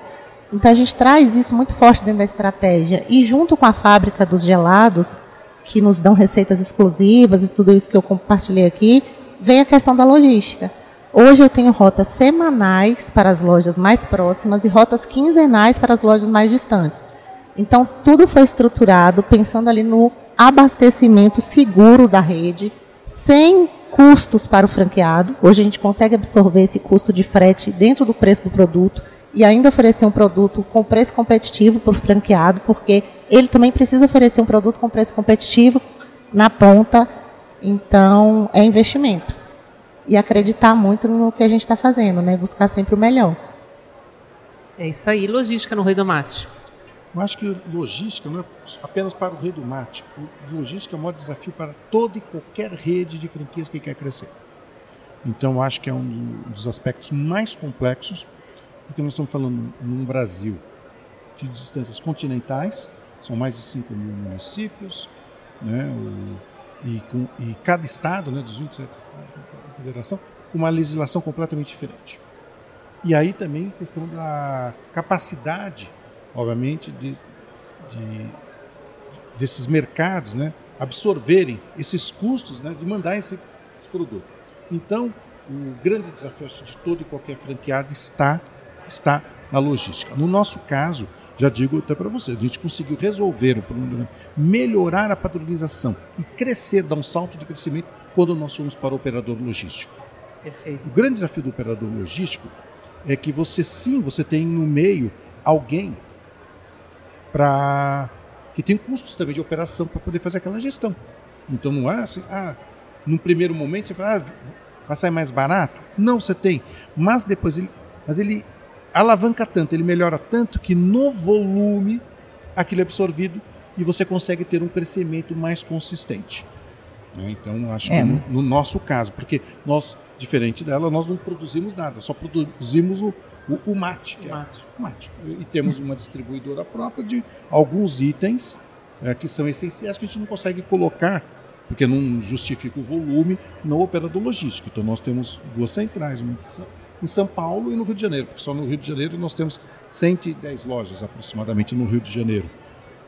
Então a gente traz isso muito forte dentro da estratégia e junto com a fábrica dos gelados, que nos dão receitas exclusivas e tudo isso que eu compartilhei aqui, vem a questão da logística. Hoje eu tenho rotas semanais para as lojas mais próximas e rotas quinzenais para as lojas mais distantes. Então, tudo foi estruturado pensando ali no abastecimento seguro da rede, sem custos para o franqueado. Hoje a gente consegue absorver esse custo de frete dentro do preço do produto e ainda oferecer um produto com preço competitivo para o franqueado, porque ele também precisa oferecer um produto com preço competitivo na ponta. Então, é investimento. E acreditar muito no que a gente está fazendo, né? buscar sempre o melhor. É isso aí, logística no Rei do Mate. Eu acho que logística não é apenas para o rei do mate. Logística é um maior desafio para toda e qualquer rede de franquias que quer crescer. Então, eu acho que é um dos aspectos mais complexos, porque nós estamos falando num Brasil de distâncias continentais, são mais de 5 mil municípios, né, e, com, e cada estado, né, dos 27 estados da federação, com uma legislação completamente diferente. E aí também a questão da capacidade obviamente, de, de, desses mercados né, absorverem esses custos né, de mandar esse, esse produto. Então, o grande desafio de todo e qualquer franqueado está, está na logística. No nosso caso, já digo até para você, a gente conseguiu resolver o problema, melhorar a padronização e crescer, dar um salto de crescimento quando nós fomos para o operador logístico. Perfeito. O grande desafio do operador logístico é que você sim, você tem no meio alguém para que tem custos também de operação para poder fazer aquela gestão. Então não é assim, ah, num primeiro momento você fala, ah, vai sair mais barato? Não, você tem, mas depois ele, mas ele alavanca tanto, ele melhora tanto que no volume aquilo é absorvido e você consegue ter um crescimento mais consistente. Né? Então acho é. que no, no nosso caso, porque nós diferente dela, nós não produzimos nada, só produzimos o, o, o mate, que é mate. É, mate. E temos uma distribuidora própria de alguns itens é, que são essenciais que a gente não consegue colocar, porque não justifica o volume, no operador logístico. Então nós temos duas centrais, uma em São Paulo e no Rio de Janeiro, porque só no Rio de Janeiro nós temos 110 lojas aproximadamente no Rio de Janeiro.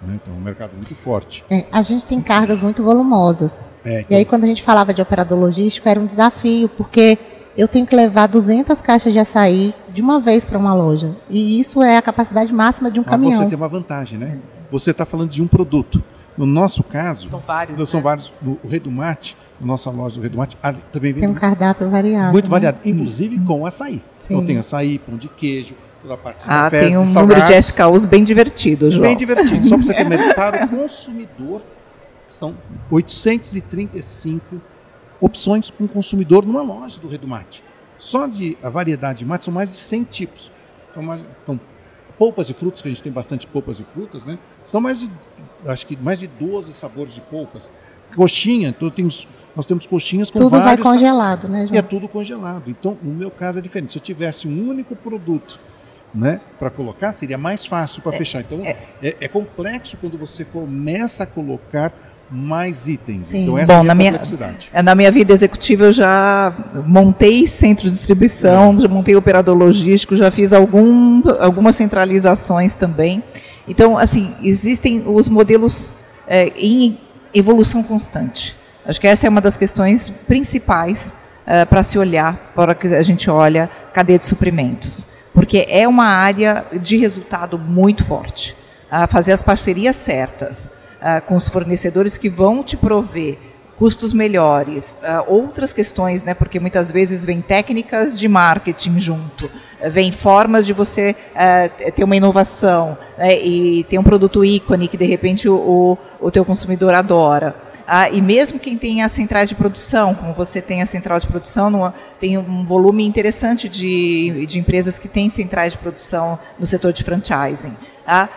Né? Então é um mercado muito forte. É, a gente tem cargas muito volumosas. É, então... E aí quando a gente falava de operador logístico era um desafio, porque eu tenho que levar 200 caixas de açaí de uma vez para uma loja. E isso é a capacidade máxima de um Mas caminhão. você tem uma vantagem, né? Você está falando de um produto. No nosso caso, São vários. são né? vários. No Rei do Mate, na nossa loja do Rei do Mate, também vem Tem um cardápio variado. muito né? variado, inclusive com açaí. Então Sim. tem açaí, pão de queijo, toda a parte de Ah, cafés, tem um de número de salgados. SKUs bem divertido, João. Bem divertido. Só para você ter ideia, para o consumidor, são 835 opções para um consumidor numa loja do Rei do Mate. Só de a variedade de mate são mais de 100 tipos. Então, mais, então, polpas de frutas, que a gente tem bastante polpas de frutas, né? São mais de, acho que mais de 12 sabores de polpas. Coxinha, então tem os- nós temos coxinhas com Tudo vai vários sa- congelado, né, e é João? tudo congelado. Então, no meu caso é diferente. Se eu tivesse um único produto né, para colocar, seria mais fácil para fechar. Então, é, é complexo quando você começa a colocar mais itens. Sim. Então, essa Bom, é a na minha minha- complexidade. É, Na minha vida executiva, eu já montei centro de distribuição, já montei operador logístico, já fiz algum, algumas centralizações também. Então, assim, existem os modelos é, em evolução constante. Acho que essa é uma das questões principais para se olhar, para que a gente olha cadeia de suprimentos. Porque é uma área de resultado muito forte. Ah, fazer as parcerias certas ah, com os fornecedores que vão te prover custos melhores, ah, outras questões, né, porque muitas vezes vem técnicas de marketing junto, vem formas de você eh, ter uma inovação né, e ter um produto ícone que de repente o, o, o teu consumidor adora. Ah, e mesmo quem tem as centrais de produção, como você tem a central de produção, numa- tem um volume interessante de, de empresas que têm centrais de produção no setor de franchising. Ah,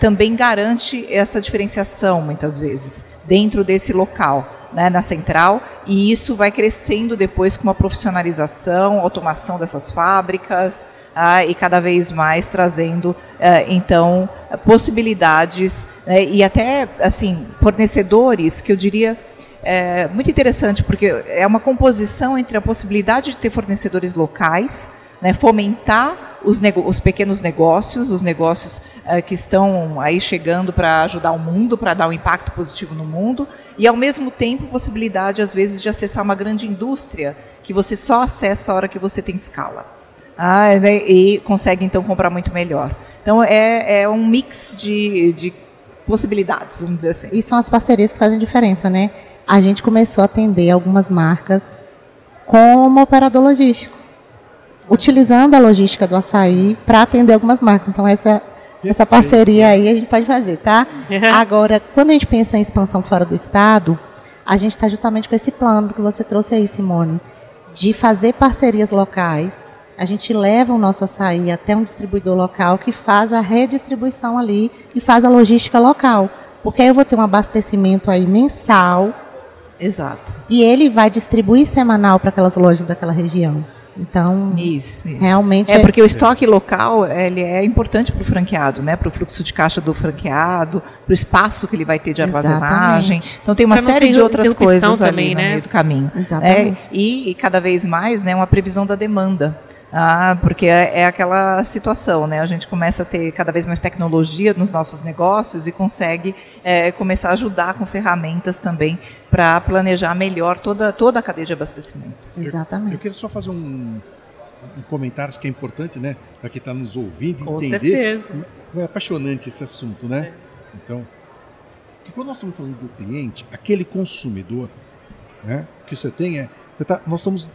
também garante essa diferenciação, muitas vezes, dentro desse local, né, na central, e isso vai crescendo depois com uma profissionalização, automação dessas fábricas, ah, e cada vez mais trazendo, eh, então, possibilidades né, e até, assim, fornecedores que eu diria é muito interessante, porque é uma composição entre a possibilidade de ter fornecedores locais, né, fomentar os, os pequenos negócios, os negócios eh, que estão aí chegando para ajudar o mundo, para dar um impacto positivo no mundo, e ao mesmo tempo possibilidade, às vezes, de acessar uma grande indústria que você só acessa a hora que você tem escala. Ah, né, e consegue então comprar muito melhor. Então é, é um mix de, de possibilidades, vamos dizer assim. E são as parcerias que fazem diferença, né? A gente começou a atender algumas marcas como operador logístico, utilizando a logística do açaí para atender algumas marcas. Então essa essa parceria aí a gente pode fazer, tá? Agora, quando a gente pensa em expansão fora do estado, a gente está justamente com esse plano que você trouxe aí, Simone, de fazer parcerias locais. A gente leva o nosso açaí até um distribuidor local que faz a redistribuição ali e faz a logística local. Porque aí eu vou ter um abastecimento aí mensal Exato. e ele vai distribuir semanal para aquelas lojas daquela região. Então, Isso, isso. realmente É porque o estoque local ele é importante para o franqueado, né? Para o fluxo de caixa do franqueado, para o espaço que ele vai ter de armazenagem. Exatamente. Então tem uma Pra série de outras coisas ali também, no né? meio do caminho. Exatamente. É, e, e cada vez mais, né, uma previsão da demanda. Ah, porque é, é aquela situação, né? A gente começa a ter cada vez mais tecnologia nos nossos negócios e consegue é, começar a ajudar com ferramentas também para planejar melhor toda, toda a cadeia de abastecimento. Eu Exatamente. queria só fazer um, um comentário acho que é importante, né, para quem está nos ouvindo Com entender certeza. como é- é apaixonante esse assunto, né? Então, que quando nós estamos falando do cliente, aquele consumidor, né, que você tem é, você tá, nós estamos,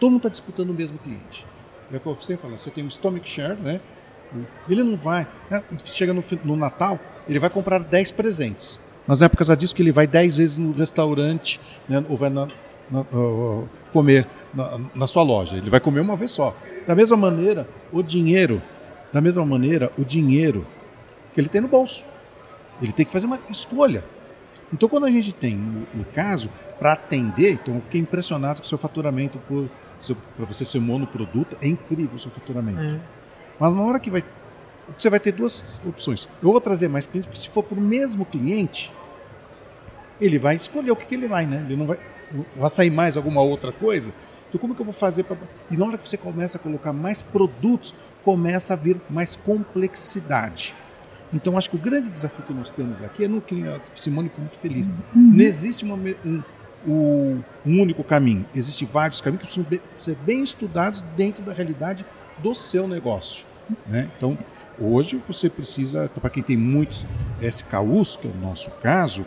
todo mundo está disputando o mesmo cliente. É o que você fala, você tem um stomach share, né? Ele não vai, né, chega no, no Natal, ele vai comprar 10 presentes. Mas não é por causa disso que ele vai 10 vezes no restaurante, né, ou vai na, na- ó, comer na, na sua loja. Ele vai comer uma vez só. Da mesma maneira, o dinheiro, da mesma maneira, o dinheiro que ele tem no bolso. Ele tem que fazer uma escolha. Então, quando a gente tem, no, caso, para atender, então eu fiquei impressionado com o seu faturamento para você ser monoproduto, é incrível o seu faturamento. É. Mas na hora que vai. Você vai ter duas opções. Eu vou trazer mais clientes, porque se for para o mesmo cliente, ele vai escolher o que, que ele vai, né? Ele não vai. Vai sair mais alguma outra coisa? Então, como que eu vou fazer para. E na hora que você começa a colocar mais produtos, começa a vir mais complexidade. Então, acho que o grande desafio que nós temos aqui é no que a Simone foi muito feliz. Não existe uma, um, o, um único caminho. Existem vários caminhos que precisam ser bem estudados dentro da realidade do seu negócio. Né? Então, hoje você precisa, para quem tem muitos SKUs, que é o nosso caso,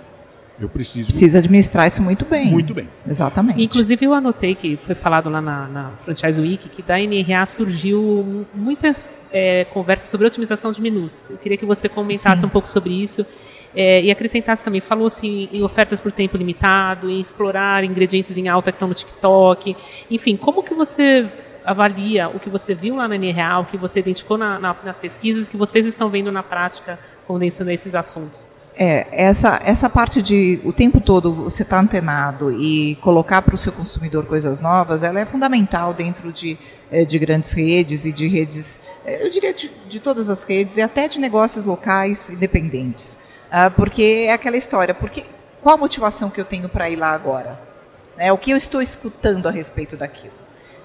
eu preciso. Precisa administrar isso muito bem. Muito bem. Exatamente. Inclusive, eu anotei que foi falado lá na, na Franchise Week que da NRA surgiu muitas é, conversas sobre otimização de menus. Eu queria que você comentasse Sim. um pouco sobre isso. É, e acrescentasse também, falou-se em, em, ofertas por tempo limitado, em explorar ingredientes em alta que estão no TikTok. Enfim, como que você avalia o que você viu lá na NRA, o que você identificou na, na, nas pesquisas, que vocês estão vendo na prática condensando esses assuntos? É, essa, essa parte de o tempo todo você estar tá antenado e colocar para o seu consumidor coisas novas, ela é fundamental dentro de, é, de grandes redes e de redes, é, eu diria de, de todas as redes e até de negócios locais independentes. Ah, porque é aquela história, porque, qual a motivação que eu tenho para ir lá agora? É, o que eu estou escutando a respeito daquilo?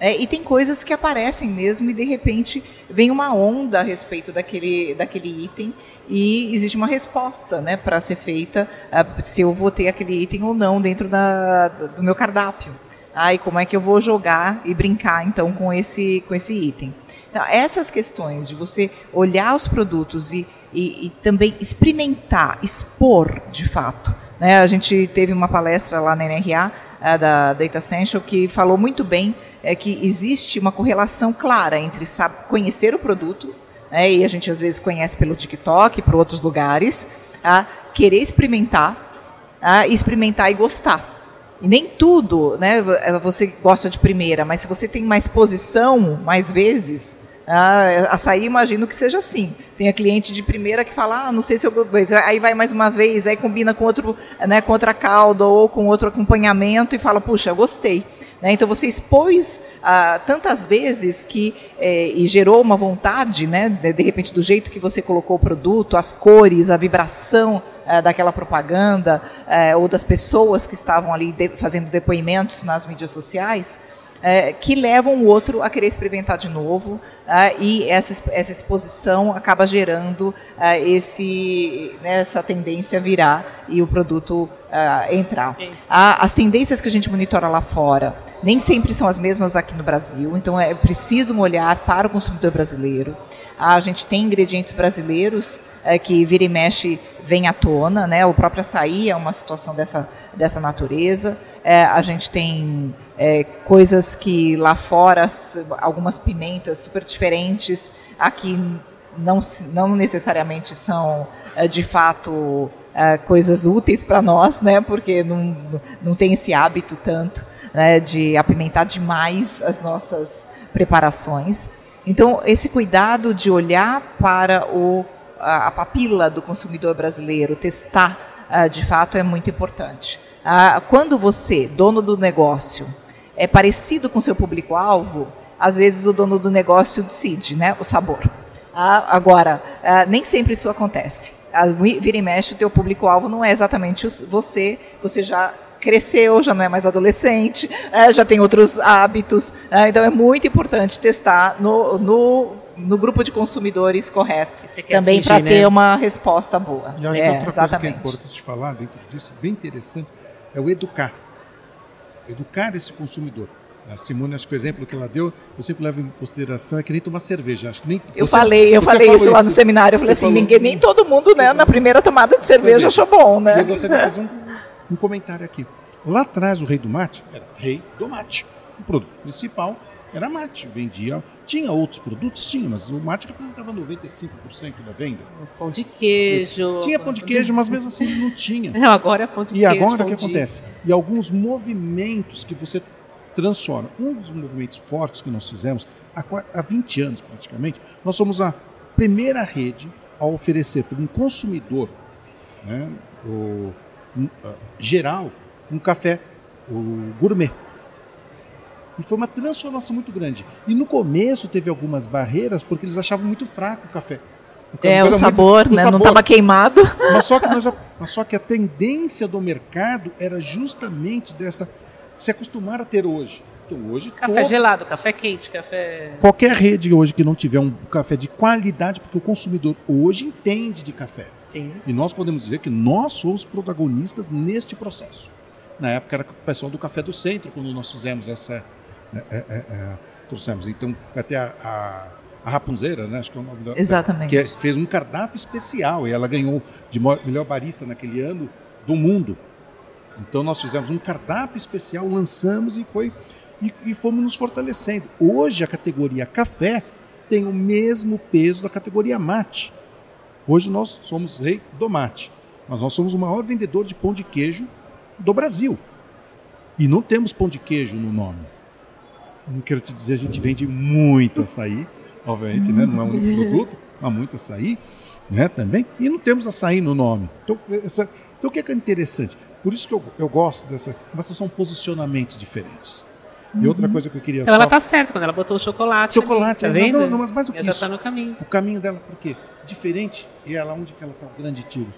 É, e tem coisas que aparecem mesmo e de repente vem uma onda a respeito daquele, daquele item e existe uma resposta né, para ser feita uh, se eu vou ter aquele item ou não dentro da, do meu cardápio. E como é que eu vou jogar e brincar então com esse, com esse item? Então, essas questões de você olhar os produtos e, e, e também experimentar, expor de fato. Né? A gente teve uma palestra lá na NRA, da Data Essential, que falou muito bem é que existe uma correlação clara entre sabe, conhecer o produto, né, e a gente às vezes conhece pelo TikTok, por outros lugares, a querer experimentar, a experimentar e gostar. E nem tudo, né, você gosta de primeira, mas se você tem mais posição, mais vezes, ah, açaí, imagino que seja assim. Tem a cliente de primeira que fala, ah, não sei se eu. Aí vai mais uma vez, aí combina com outro, né, com outra calda ou com outro acompanhamento e fala, puxa, gostei. Né? Então você expôs ah, tantas vezes que eh, e gerou uma vontade, né, de, de, repente, do jeito que você colocou o produto, as cores, a vibração eh, daquela propaganda, eh, ou das pessoas que estavam ali de, fazendo depoimentos nas mídias sociais é, que levam o outro a querer experimentar de novo, é, e essa, essa exposição acaba gerando é, esse, né, essa tendência virar e o produto é, entrar. as tendências que a gente monitora lá fora nem sempre são as mesmas aqui no Brasil, então é preciso um olhar para o consumidor brasileiro. A gente tem ingredientes brasileiros é, que vira e mexe vem à tona, né? O próprio açaí é uma situação dessa, dessa natureza. É, a gente tem é, coisas que lá fora, algumas pimentas super diferentes, aqui não, não necessariamente são é, de fato é, coisas úteis para nós, né? Porque não, não tem esse hábito tanto né, de apimentar demais as nossas preparações. Então, esse cuidado de olhar para o, a, papila do consumidor brasileiro, testar uh, de fato, é muito importante. Uh, quando você, dono do negócio, é parecido com seu público-alvo, às vezes o dono do negócio decide né, o sabor. Uh, agora, nem sempre isso acontece. Vira e mexe, o teu público-alvo não é exatamente você, você já cresceu, já não é mais adolescente, é, já tem outros hábitos. É, então é muito importante testar no, no, no grupo de consumidores correto, também para ter né? uma resposta boa. E acho é, que outra exatamente. coisa que é importante falar dentro disso, bem interessante, é o educar. Educar esse consumidor. A Simone, acho que o exemplo que ela deu, eu sempre levo em consideração, é que nem tomar cerveja. Acho que nem, eu você, falei, eu falei isso lá no seminário. Eu falei assim, falou, ninguém, nem todo mundo, né, na primeira tomada de cerveja, cerveja. achou bom, né? Eu gostaria de fazer um um comentário aqui. Lá atrás, o rei do mate era rei do mate. O produto principal era mate. Vendia. Tinha outros produtos? Tinha, mas o mate representava 95% da venda. Pão de queijo. Tinha pão de queijo, mas mesmo assim ele não tinha. Não, agora é pão de e queijo. E agora o que acontece? E alguns movimentos que você transforma. Um dos movimentos fortes que nós fizemos há, há 20 anos praticamente, nós somos a primeira rede a oferecer para um consumidor né, o, uh, geral um café o gourmet. E foi uma transformação muito grande. E no começo teve algumas barreiras porque eles achavam muito fraco o café. É, o sabor, muito, né? O sabor. Não estava queimado. Mas só, que nós, mas só que a tendência do mercado era justamente dessa se acostumar a ter hoje. Então hoje café todo... gelado, café quente, café. Qualquer rede hoje que não tiver um café de qualidade, porque o consumidor hoje entende de café. Sim. E nós podemos dizer que nós somos protagonistas neste processo. Na época era o pessoal do Café do Centro, quando nós fizemos essa. É, é, é, é trouxemos. Então, até a, a, a, Rapunzeira, né? Acho que é o nome dela. Exatamente. Que é, fez um cardápio especial e ela ganhou de melhor barista naquele ano do mundo. Então, nós fizemos um cardápio especial, lançamos e foi. E, e fomos nos fortalecendo. Hoje, a categoria café tem o mesmo peso da categoria mate. Hoje nós somos rei do mate, mas nós somos o maior vendedor de pão de queijo do Brasil. E não temos pão de queijo no nome. Não quero te dizer, a gente vende muito açaí, obviamente, né? não é um único produto, mas muito açaí né? também. E não temos açaí no nome. Então, essa, então o que é, que é interessante? Por isso que eu, eu gosto dessa. Mas são posicionamentos diferentes. E outra coisa que eu queria então Ela tá certa quando ela botou o chocolate. Chocolate, ali, tá vendo? Não, não, mas mais do que ela isso. Já tá no caminho. O caminho dela, por quê? Diferente, e ela onde que ela tá o grande tiro?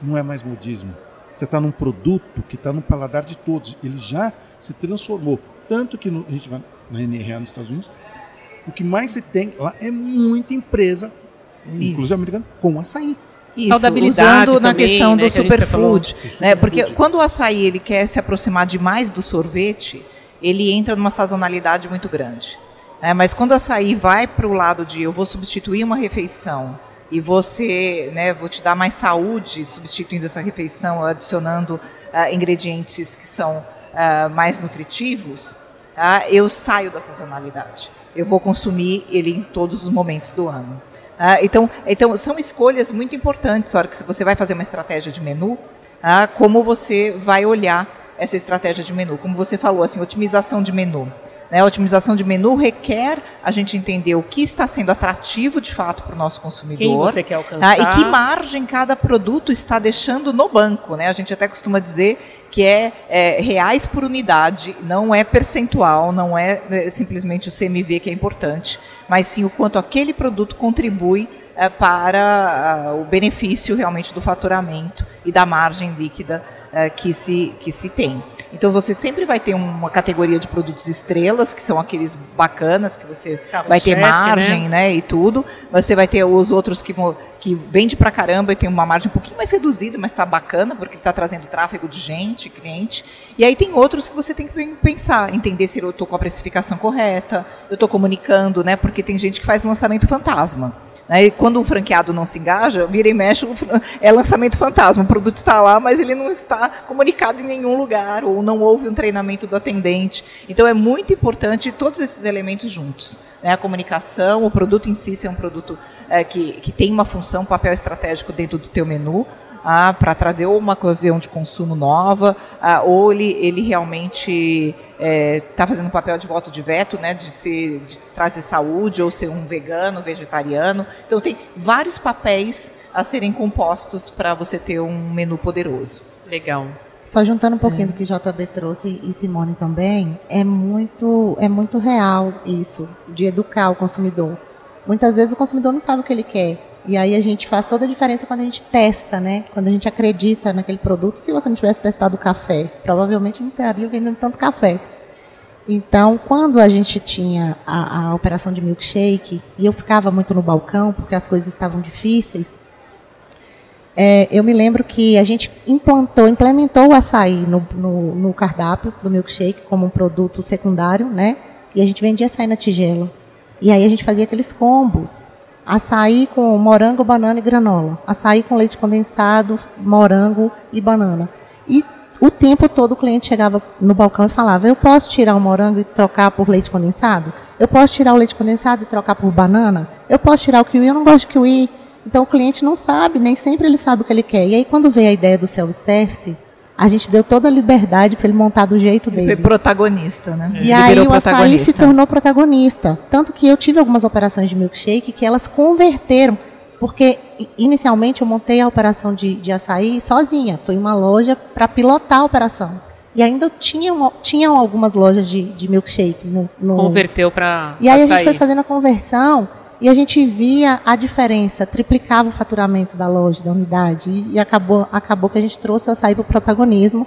Não é mais modismo. Você está num produto que está no paladar de todos. Ele já se transformou. Tanto que no, a gente vai na NRA nos Estados Unidos, o que mais se tem lá é muita empresa, isso. inclusive americana, com açaí. Isso, usando na questão né, do que superfood. Né, porque quando o açaí ele quer se aproximar demais do sorvete, ele entra numa sazonalidade muito grande. É, mas quando o açaí vai para o lado de eu vou substituir uma refeição e você, né, vou te dar mais saúde substituindo essa refeição, adicionando uh, ingredientes que são uh, mais nutritivos, uh, eu saio da sazonalidade. Eu vou consumir ele em todos os momentos do ano. Então, então, são escolhas muito importantes. Hora que você vai fazer uma estratégia de menu, como você vai olhar essa estratégia de menu. Como você falou, assim, otimização de menu. Né? A otimização de menu requer a gente entender o que está sendo atrativo de fato para o nosso consumidor. Quem você quer alcançar. Tá? E que margem cada produto está deixando no banco. Né? A gente até costuma dizer que é, é reais por unidade, não é percentual, não é, é simplesmente o CMV que é importante, mas sim o quanto aquele produto contribui é, para uh, o benefício realmente do faturamento e da margem líquida uh, que, se, que se tem. Então você sempre vai ter uma categoria de produtos estrelas, que são aqueles bacanas, que você Cabo vai ter chefe, margem, né? né? E tudo. Você vai ter os outros que, vão, que vende pra caramba e tem uma margem um pouquinho mais reduzida, mas está bacana, porque está trazendo tráfego de gente, cliente. E aí tem outros que você tem que pensar, entender se eu estou com a precificação correta, eu estou comunicando, né? Porque tem gente que faz lançamento fantasma. Né? E quando um franqueado não se engaja, vira e mexe, é lançamento fantasma. O produto está lá, mas ele não está comunicado em nenhum lugar, ou não houve um treinamento do atendente. Então é muito importante todos esses elementos juntos. Né? A comunicação, o produto em si ser um produto é, que, que tem uma função, um papel estratégico dentro do teu menu, ah, para trazer ou uma ocasião de consumo nova, ah, ou ele, ele realmente está é, tá fazendo um papel de voto de veto, né, de, ser, de trazer saúde, ou ser um vegano, vegetariano. Então, tem vários papéis a serem compostos para você ter um menu poderoso. Legal. Só juntando um pouquinho é. do que JB trouxe e Simone também, é muito, é muito real isso, de educar o consumidor. Muitas vezes o consumidor não sabe o que ele quer. E aí a gente faz toda a diferença quando a gente testa, né? Quando a gente acredita naquele produto. Se você não tivesse testado o café, provavelmente não estaria vendendo tanto café. Então, quando a gente tinha a, a, operação de milkshake, e eu ficava muito no balcão, porque as coisas estavam difíceis, é, eu me lembro que a gente implantou, implementou o açaí no, no, no, cardápio do milkshake como um produto secundário, né? E a gente vendia açaí na tigela. E aí a gente fazia aqueles combos Açaí com morango, banana e granola. Açaí com leite condensado, morango e banana. E o tempo todo o cliente chegava no balcão e falava: Eu posso tirar o morango e trocar por leite condensado? Eu posso tirar o leite condensado e trocar por banana? Eu posso tirar o kiwi? Eu não gosto de kiwi. Então o cliente não sabe, nem sempre ele sabe o que ele quer. E aí quando veio a ideia do self-service, a gente deu toda a liberdade para ele montar do jeito dele. Ele foi protagonista, né? E ele aí o açaí se tornou protagonista. Tanto que eu tive algumas operações de milkshake que elas converteram. Porque inicialmente eu montei a operação de, de açaí sozinha. Foi uma loja para pilotar a operação. E ainda tinham, tinham algumas lojas de, de milkshake. No, no... Converteu para. E aí açaí. a gente foi fazendo a conversão e a gente via a diferença, triplicava o faturamento da loja, da unidade, e, acabou, acabou que a gente trouxe o açaí para o protagonismo,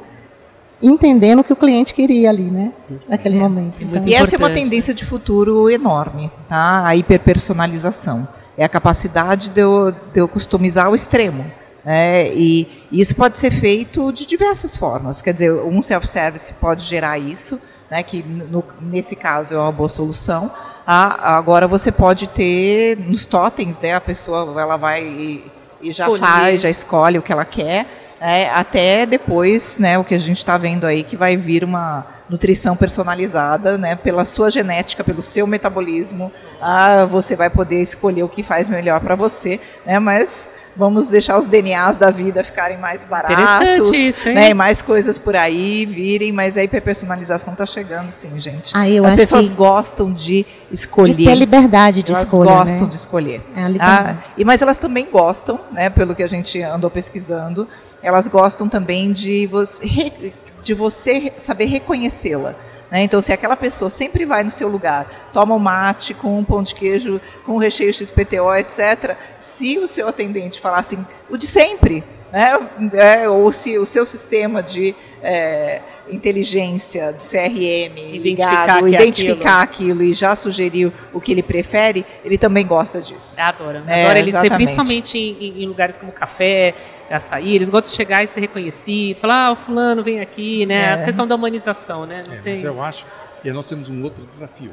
entendendo o que o cliente queria ali, né, naquele é, momento. Então, e essa é uma tendência de futuro enorme, tá? A hiperpersonalização. É a capacidade de eu, de eu customizar ao extremo. É, e isso pode ser feito de diversas formas. Quer dizer, um self-service pode gerar isso, né, que no, nesse caso é uma boa solução. Ah, agora você pode ter nos totens, né, a pessoa ela vai e, e já Escolher. faz, já escolhe o que ela quer. É, até depois, né, o que a gente está vendo aí, que vai vir uma nutrição personalizada, né, pela sua genética, pelo seu metabolismo, ah, você vai poder escolher o que faz melhor para você, né, mas vamos deixar os DNAs da vida ficarem mais baratos, isso, né, e mais coisas por aí virem, mas a hiperpersonalização está chegando sim, gente. Ah, As pessoas gostam de escolher. De ter liberdade de elas escolha, gostam né? de escolher. É a liberdade. Ah, e, mas elas também gostam, né, pelo que a gente andou pesquisando, elas gostam também de você, de você saber reconhecê-la. Né? Então, se aquela pessoa sempre vai no seu lugar, toma um mate com um pão de queijo, com um recheio XPTO, etc., se o seu atendente falar assim, o de sempre, né? É, ou se o seu sistema de é, inteligência, de CRM identificar ligado, identificar aquilo. aquilo. e já sugeriu o que ele prefere, ele também gosta disso. Adora. É, Adora ele ser, principalmente em, em, lugares como café, açaí, eles gostam de chegar e ser reconhecidos, falar, ah, o fulano vem aqui, né? É. A questão da humanização, né? É, tem... Mas eu acho, e nós temos um outro desafio.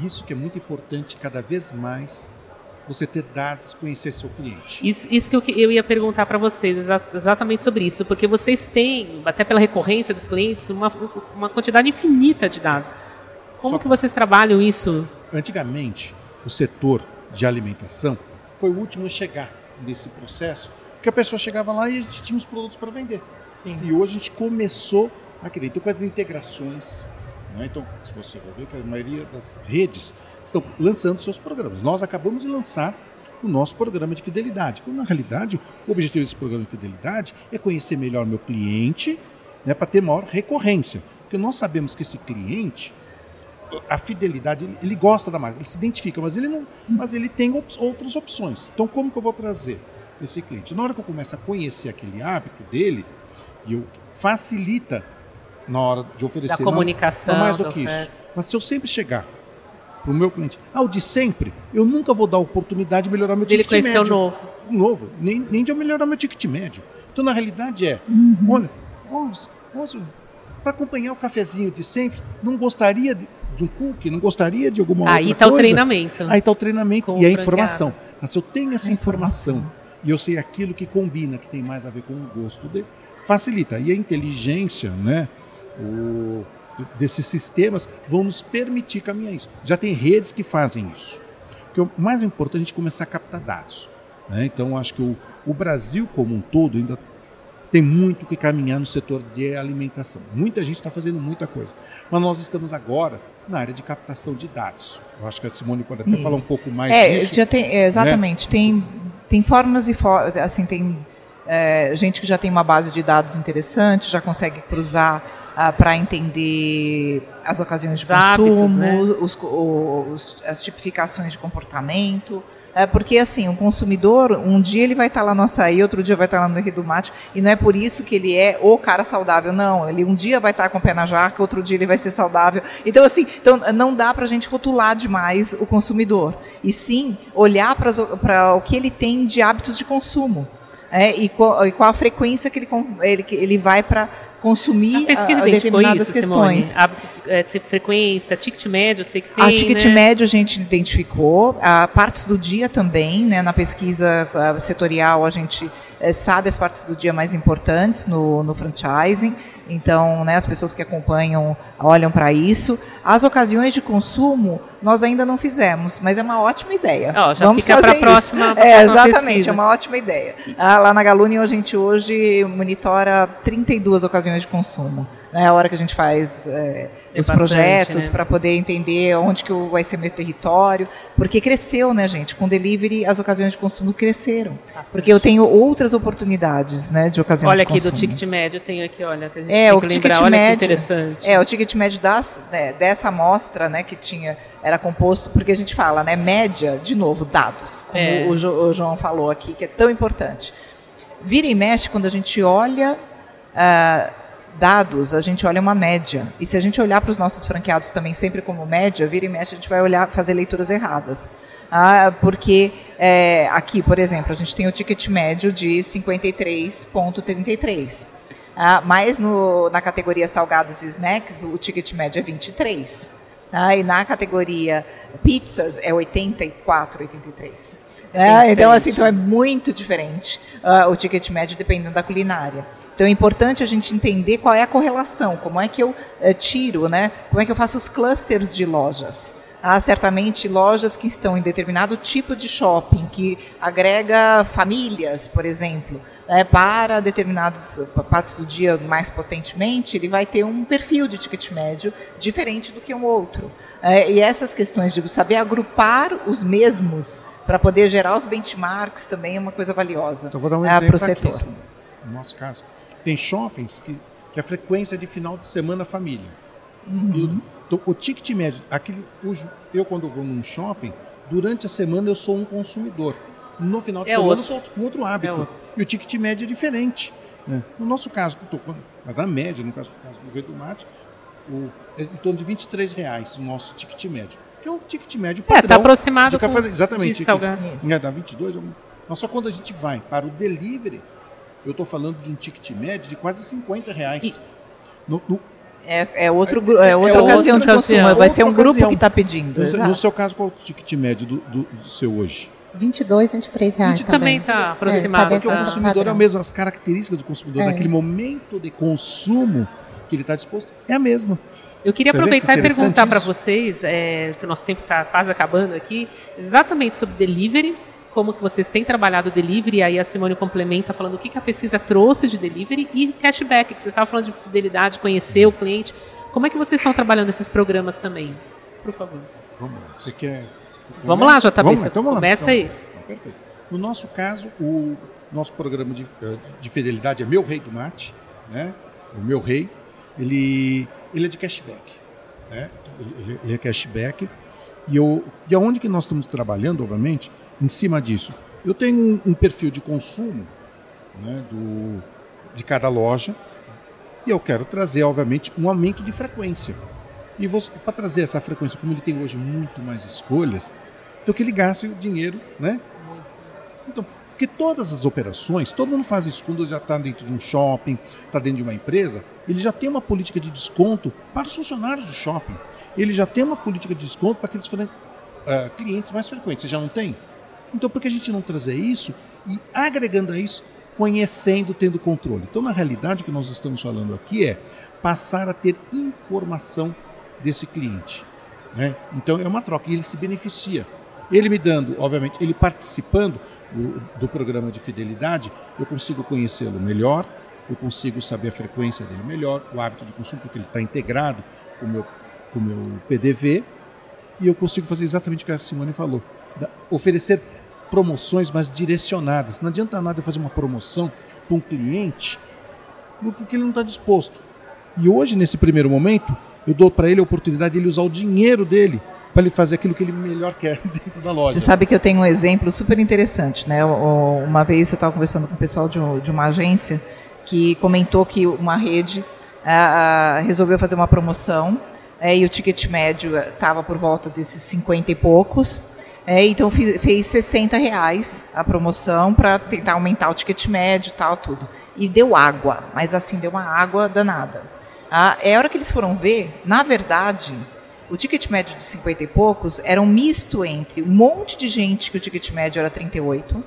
E isso que é muito importante cada vez mais você ter dados, conhecer seu cliente. Isso, isso que eu, eu ia perguntar para vocês, exatamente sobre isso, porque vocês têm, até pela recorrência dos clientes, uma, uma quantidade infinita de dados. Como Só que vocês trabalham isso? Antigamente, o setor de alimentação foi o último a chegar nesse processo, porque a pessoa chegava lá e a gente tinha os produtos para vender. Sim. E hoje a gente começou a querer. Então, com as integrações, né? então, se você vai ver que a maioria das redes estão lançando seus programas. Nós acabamos de lançar o nosso programa de fidelidade. Quando, na realidade, o objetivo desse programa de fidelidade é conhecer melhor meu cliente né, para ter maior recorrência. Porque nós sabemos que esse cliente, a fidelidade, ele, gosta da marca, ele se identifica, mas ele, não, mas ele tem op outras opções. Então, como que eu vou trazer esse cliente? Na hora que eu começo a conhecer aquele hábito dele, e eu facilita na hora de oferecer. Da comunicação. Não, não mais do que isso. Mas se eu sempre chegar para o meu cliente. Ah, o de sempre, eu nunca vou dar oportunidade de melhorar meu Ele ticket médio. o novo. Novo, nem, nem de eu melhorar meu ticket médio. Então, na realidade, é, uhum. olha, para acompanhar o cafezinho de sempre, não gostaria de, de um cookie, não gostaria de alguma Aí outra tá coisa. Aí está o treinamento. Aí está o treinamento e a informação. Mas se eu tenho essa informação e eu sei aquilo que combina, que tem mais a ver com o gosto dele, facilita. E a inteligência, né? O, desses sistemas vão nos permitir caminhar isso. Já tem redes que fazem isso. O o mais importante é a gente começar a captar dados. Né? Então, acho que o, o Brasil como um todo ainda tem muito que caminhar no setor de alimentação. Muita gente está fazendo muita coisa. Mas nós estamos agora na área de captação de dados. Eu acho que a Simone pode até Isso. falar um pouco mais é, disso. Já tem, exatamente. Né? Tem, tem formas e for, assim, tem é, gente que já tem uma base de dados interessante, já consegue cruzar ah, para entender as ocasiões de consumo, hábitos, né? os, os, as tipificações de comportamento. É porque assim, o consumidor, um dia ele vai estar tá lá no açaí, outro dia vai estar tá lá no Rio do Mate, e não é por isso que ele é o cara saudável, não. Ele um dia vai estar tá com o pé na jaca, outro dia ele vai ser saudável. Então, assim, então, não dá para a gente rotular demais o consumidor. E sim olhar para o que ele tem de hábitos de consumo. É, e, qual, e qual a frequência que ele, ele, ele vai para consumir a pesquisa a, determinadas isso, questões. De, é, frequência, ticket médio, eu sei que tem. A ticket né? médio a gente identificou, a partes do dia também, né, na pesquisa setorial a gente é, sabe as partes do dia mais importantes no, no franchising. Então, né, as pessoas que acompanham olham para isso. As ocasiões de consumo nós ainda não fizemos, mas é uma ótima ideia. Oh, já Vamos fica para a próxima. É, exatamente, pesquisa. é uma ótima ideia. Ah, lá na Galunion a gente hoje monitora 32 ocasiões de consumo. É a hora que a gente faz é, os bastante, projetos né? para poder entender onde que vai ser meu território, porque cresceu, né, gente? Com delivery as ocasiões de consumo cresceram, bastante. porque eu tenho outras oportunidades, né, de ocasiões olha de consumo. Olha aqui do ticket médio, tenho aqui, olha, que é o ticket lembrar, médio, interessante. É o ticket médio das, né, dessa amostra, né, que tinha era composto porque a gente fala, né, média, de novo, dados, como é. o, o João falou aqui, que é tão importante. Vira e mexe quando a gente olha uh, dados, a gente olha uma média. E se a gente olhar para os nossos franqueados também sempre como média, vira e mexe, a gente vai olhar, fazer leituras erradas. Ah, porque é, aqui, por exemplo, a gente tem o ticket médio de 53,33. Ah, mas no, na categoria salgados e snacks, o ticket médio é 23. Ah, e na categoria pizzas é 84, 83. É, então, assim, então é muito diferente uh, o ticket médio dependendo da culinária. Então é importante a gente entender qual é a correlação, como é que eu uh, tiro, né? Como é que eu faço os clusters de lojas. Há certamente lojas que estão em determinado tipo de shopping, que agrega famílias, por exemplo, né, para determinadas partes do dia mais potentemente, ele vai ter um perfil de ticket médio diferente do que um outro. É, e essas questões de saber agrupar os mesmos para poder gerar os benchmarks também é uma coisa valiosa então, vou dar um é, para o setor. Aqui, no nosso caso, tem shoppings que, que a frequência é de final de semana família. Uhum. Então, o ticket médio, aquele eu quando vou num shopping, durante a semana eu sou um consumidor. No final de é semana outro. eu sou com outro hábito. É outro. E o ticket médio é diferente. Né? No nosso caso, na média, no caso, do Rei do Mate, o, é em torno de 23 reais o nosso ticket médio. Que é um ticket médio padrão. É, está aproximado de café, Exatamente. De salgado. É, dá 22. Mas só quando a gente vai para o delivery, eu estou falando de um ticket médio de quase 50 reais. E... No, no, é, é, outro, é, é outra é ocasião outra de consumo. Vai ser um grupo ocasião. que está pedindo. No, no, seu caso, qual é o ticket médio do, do, do seu hoje? 22, 23 reais. 20 também está aproximado. É, tá porque o consumidor é o mesmo, as características do consumidor é. naquele momento de consumo que ele está disposto é a mesma. Eu queria Você aproveitar e perguntar para vocês, é, que o nosso tempo está quase acabando aqui, exatamente sobre delivery, como que vocês têm trabalhado delivery, e aí a Simone complementa falando o que, que a pesquisa trouxe de delivery e cashback, que você estava falando de fidelidade, conhecer o cliente. Como é que vocês estão trabalhando esses programas também? Por favor. Vamos lá. Você quer. Vamos lá, JB. Vamos, então vamos começa lá. aí. Então, perfeito. No nosso caso, o nosso programa de, eh, de fidelidade é Meu Rei do Mate, né? O Meu Rei. Ele, ele é de cashback. Né? Ele, ele é cashback. E, eu, e aonde que nós estamos trabalhando, obviamente, em cima disso. Eu tenho um, um perfil de consumo né, do, de cada loja e eu quero trazer, obviamente, um aumento de frequência. E para trazer essa frequência, como ele tem hoje muito mais escolhas, então que ele gaste o dinheiro, né? Então, porque todas as operações, todo mundo faz isso quando já está dentro de um shopping, está dentro de uma empresa, ele já tem uma política de desconto para os funcionários do shopping. Ele já tem uma política de desconto para aqueles uh, clientes mais frequentes. Você já não tem? Então, por que a gente não trazer isso e agregando a isso, conhecendo, tendo controle? Então, na realidade, o que nós estamos falando aqui é passar a ter informação desse cliente. Né? Então, é uma troca e ele se beneficia. Ele me dando, obviamente, ele participando do, do programa de fidelidade, eu consigo conhecê-lo melhor, eu consigo saber a frequência dele melhor, o hábito de consumo, porque ele está integrado com o meu, com meu PDV, e eu consigo fazer exatamente o que a Simone falou, oferecer promoções mais direcionadas. Não adianta nada eu fazer uma promoção para um cliente porque ele não está disposto. E hoje, nesse primeiro momento, eu dou para ele a oportunidade de ele usar o dinheiro dele para ele fazer aquilo que ele melhor quer dentro da loja. Você sabe que eu tenho um exemplo super interessante, né? Uma vez eu estava conversando com o pessoal de, uma agência que comentou que uma rede resolveu fazer uma promoção é, e o ticket médio estava por volta desses 50 e poucos. É, então fiz, fez 60 reais a promoção para tentar aumentar o ticket médio tal, tudo. E deu água, mas assim, deu uma água danada. Ah, é a hora que eles foram ver, na verdade, o ticket médio de 50 e poucos era um misto entre um monte de gente que o ticket médio era 38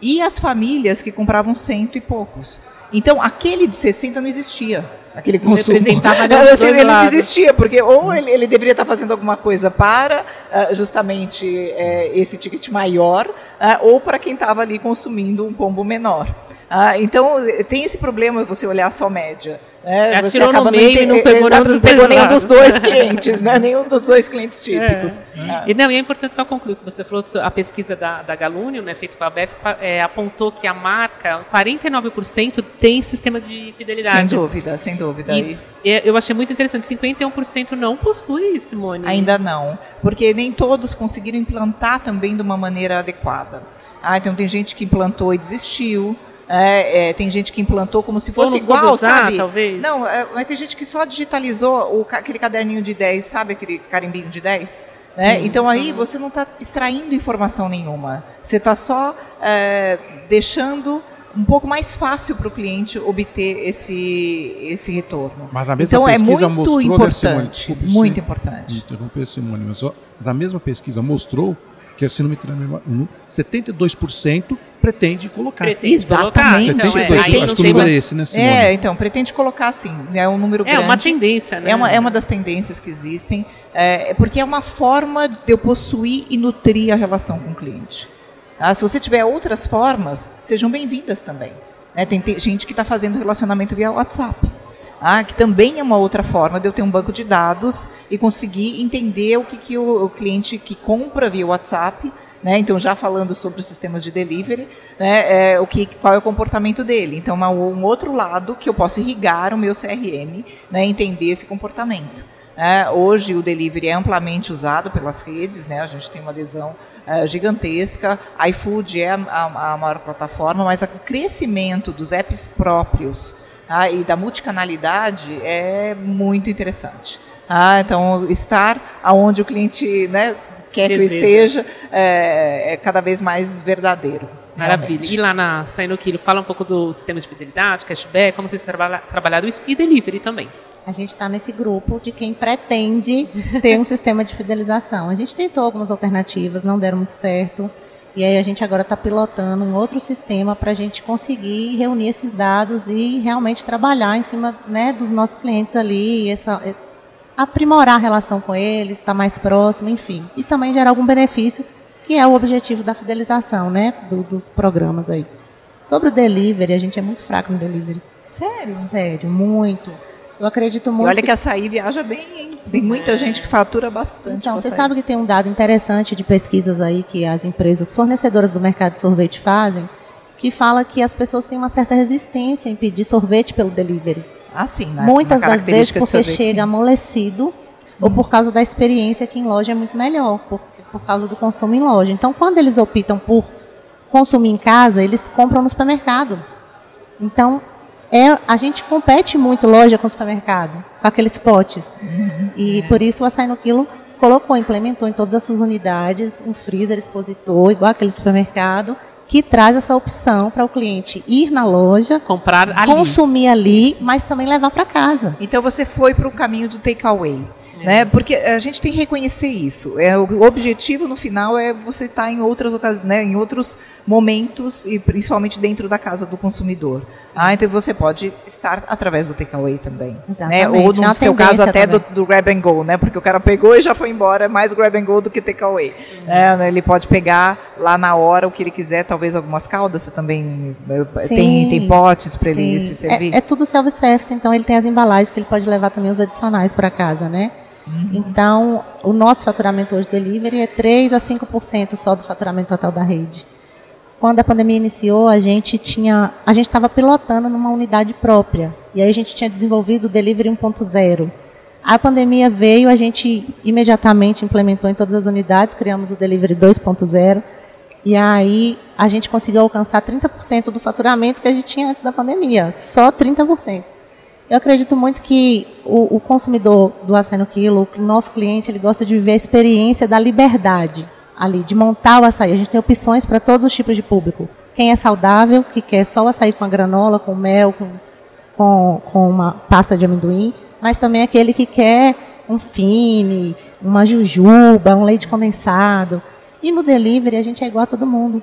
e as famílias que compravam cento e poucos. Então, aquele de 60 não existia aquele consumo. Não ele não existia, porque ou ele, ele, deveria estar fazendo alguma coisa para uh, justamente uh, esse ticket maior, uh, ou para quem estava ali consumindo um combo menor. Ah, então, tem esse problema você olhar só média. É, você acaba no meio não pegou, nenhum, dos pegou nenhum dos dois clientes, né? nenhum dos dois clientes típicos. É. E, não, e é importante só concluir que você falou, a pesquisa da, da Galúnio, né, feita pela BEF, é, apontou que a marca, 49% tem sistema de fidelidade. Sem dúvida, sem dúvida. E, e eu achei muito interessante, 51% não possui, Simone. Ainda não, porque nem todos conseguiram implantar também de uma maneira adequada. Ah, então tem gente que implantou e desistiu, É, é, tem gente que implantou como se fosse igual, usar, sabe? talvez. Não, é, mas tem gente que só digitalizou o, aquele caderninho de 10, sabe aquele carimbinho de 10? Né? Sim. Então aí você não está extraindo informação nenhuma. Você está só é, deixando um pouco mais fácil para o cliente obter esse, esse retorno. Mas a mesma Então é pesquisa muito mostrou, né, Simone? importante, Desculpe muito importante. interromper, Simone, mas, ó, mas a mesma pesquisa mostrou que, se não me engano, memória, um, 72% pretende colocar. Pretende Exatamente. colocar, então, é, 72, aí não acho que o número é esse, né, Simone? É, então, pretende colocar sim. É um número É grande. uma tendência, né? É uma, é uma das tendências que existem, é, porque é uma forma de eu possuir e nutrir a relação com o cliente. Ah, se você tiver outras formas, sejam bem-vindas também. né? tem, gente que está fazendo relacionamento via WhatsApp, ah, que também é uma outra forma de eu ter um banco de dados e conseguir entender o que, que o, o cliente que compra via WhatsApp, né, então já falando sobre os sistemas de delivery, né, é, o que, qual é o comportamento dele. Então, uma- um outro lado que eu posso irrigar o meu CRM, né, entender esse comportamento. É, hoje o delivery é amplamente usado pelas redes, né? A gente tem uma adesão é, gigantesca. A iFood é a, a- a maior plataforma, mas o crescimento dos apps próprios ah, e da multicanalidade é muito interessante. Ah, então estar aonde o cliente né, quer que eu Deseja. esteja é, é cada vez mais verdadeiro. Maravilha. realmente. E lá na Saindo Quilo, fala um pouco do sistema de fidelidade, cashback, como vocês trabalha, trabalharam isso e delivery também. A gente está nesse grupo de quem pretende ter um sistema de fidelização. A gente tentou algumas alternativas, não deram muito certo. E aí a gente agora está pilotando um outro sistema para a gente conseguir reunir esses dados e realmente trabalhar em cima né, dos nossos clientes ali, essa, é, aprimorar a relação com eles, estar mais próximo, enfim. E também gerar algum benefício, que é o objetivo da fidelização, né, do- dos programas aí. Sobre o delivery, a gente é muito fraco no delivery. Sério? Sério, muito. Eu acredito E muito. olha que açaí viaja bem, hein? Tem muita gente que fatura bastante. Então, você açaí. sabe que tem um dado interessante de pesquisas aí que as empresas fornecedoras do mercado de sorvete fazem, que fala que as pessoas têm uma certa resistência em pedir sorvete pelo delivery. Ah, sim, né? Muitas das vezes porque sorvete, chega sim. amolecido ou por causa da experiência que em loja é muito melhor, por, por causa do consumo em loja. Então, quando eles optam por consumir em casa, eles compram no supermercado. Então, é, a gente compete muito loja com supermercado, com aqueles potes. Uhum. E É. por isso o açaí no quilo colocou, implementou em todas as suas unidades um freezer expositor, igual aquele supermercado, que traz essa opção para o cliente ir na loja, Comprar ali. consumir ali, Isso. mas também levar para casa. Então você foi para o caminho do takeaway. Né? Porque a gente tem que reconhecer isso. É, o objetivo no final é você estar em outras ocasi- né, em outros momentos e principalmente dentro da casa do consumidor. Ah, então você pode estar através do takeaway também. Né? Exatamente. Ou no uma seu caso até do, do grab and go, né? Porque o cara pegou e já foi embora, é mais grab and go do que takeaway. Uhum. Né? Ele pode pegar lá na hora o que ele quiser, talvez algumas caldas, você também eh, Sim, tem, tem potes para ele Sim. se servir. É, é tudo self-service, então ele tem as embalagens que ele pode levar também os adicionais para casa, né? Uhum. Então, o nosso faturamento hoje delivery é 3 a 5% só do faturamento total da rede. Quando a pandemia iniciou, a gente tinha, a gente estava pilotando numa unidade própria. E aí a gente tinha desenvolvido o delivery 1.0. A pandemia veio, a gente imediatamente implementou em todas as unidades, criamos o delivery 2.0. E aí a gente conseguiu alcançar 30% do faturamento que a gente tinha antes da pandemia, só 30%. Eu acredito muito que o, o consumidor do açaí no quilo, o nosso cliente, ele gosta de viver a experiência da liberdade ali, de montar o açaí. A gente tem opções para todos os tipos de público. Quem é saudável, que quer só o açaí com a granola, com mel, com, com, com uma pasta de amendoim, mas também aquele que quer um fine, uma jujuba, um leite condensado. E no delivery a gente é igual a todo mundo.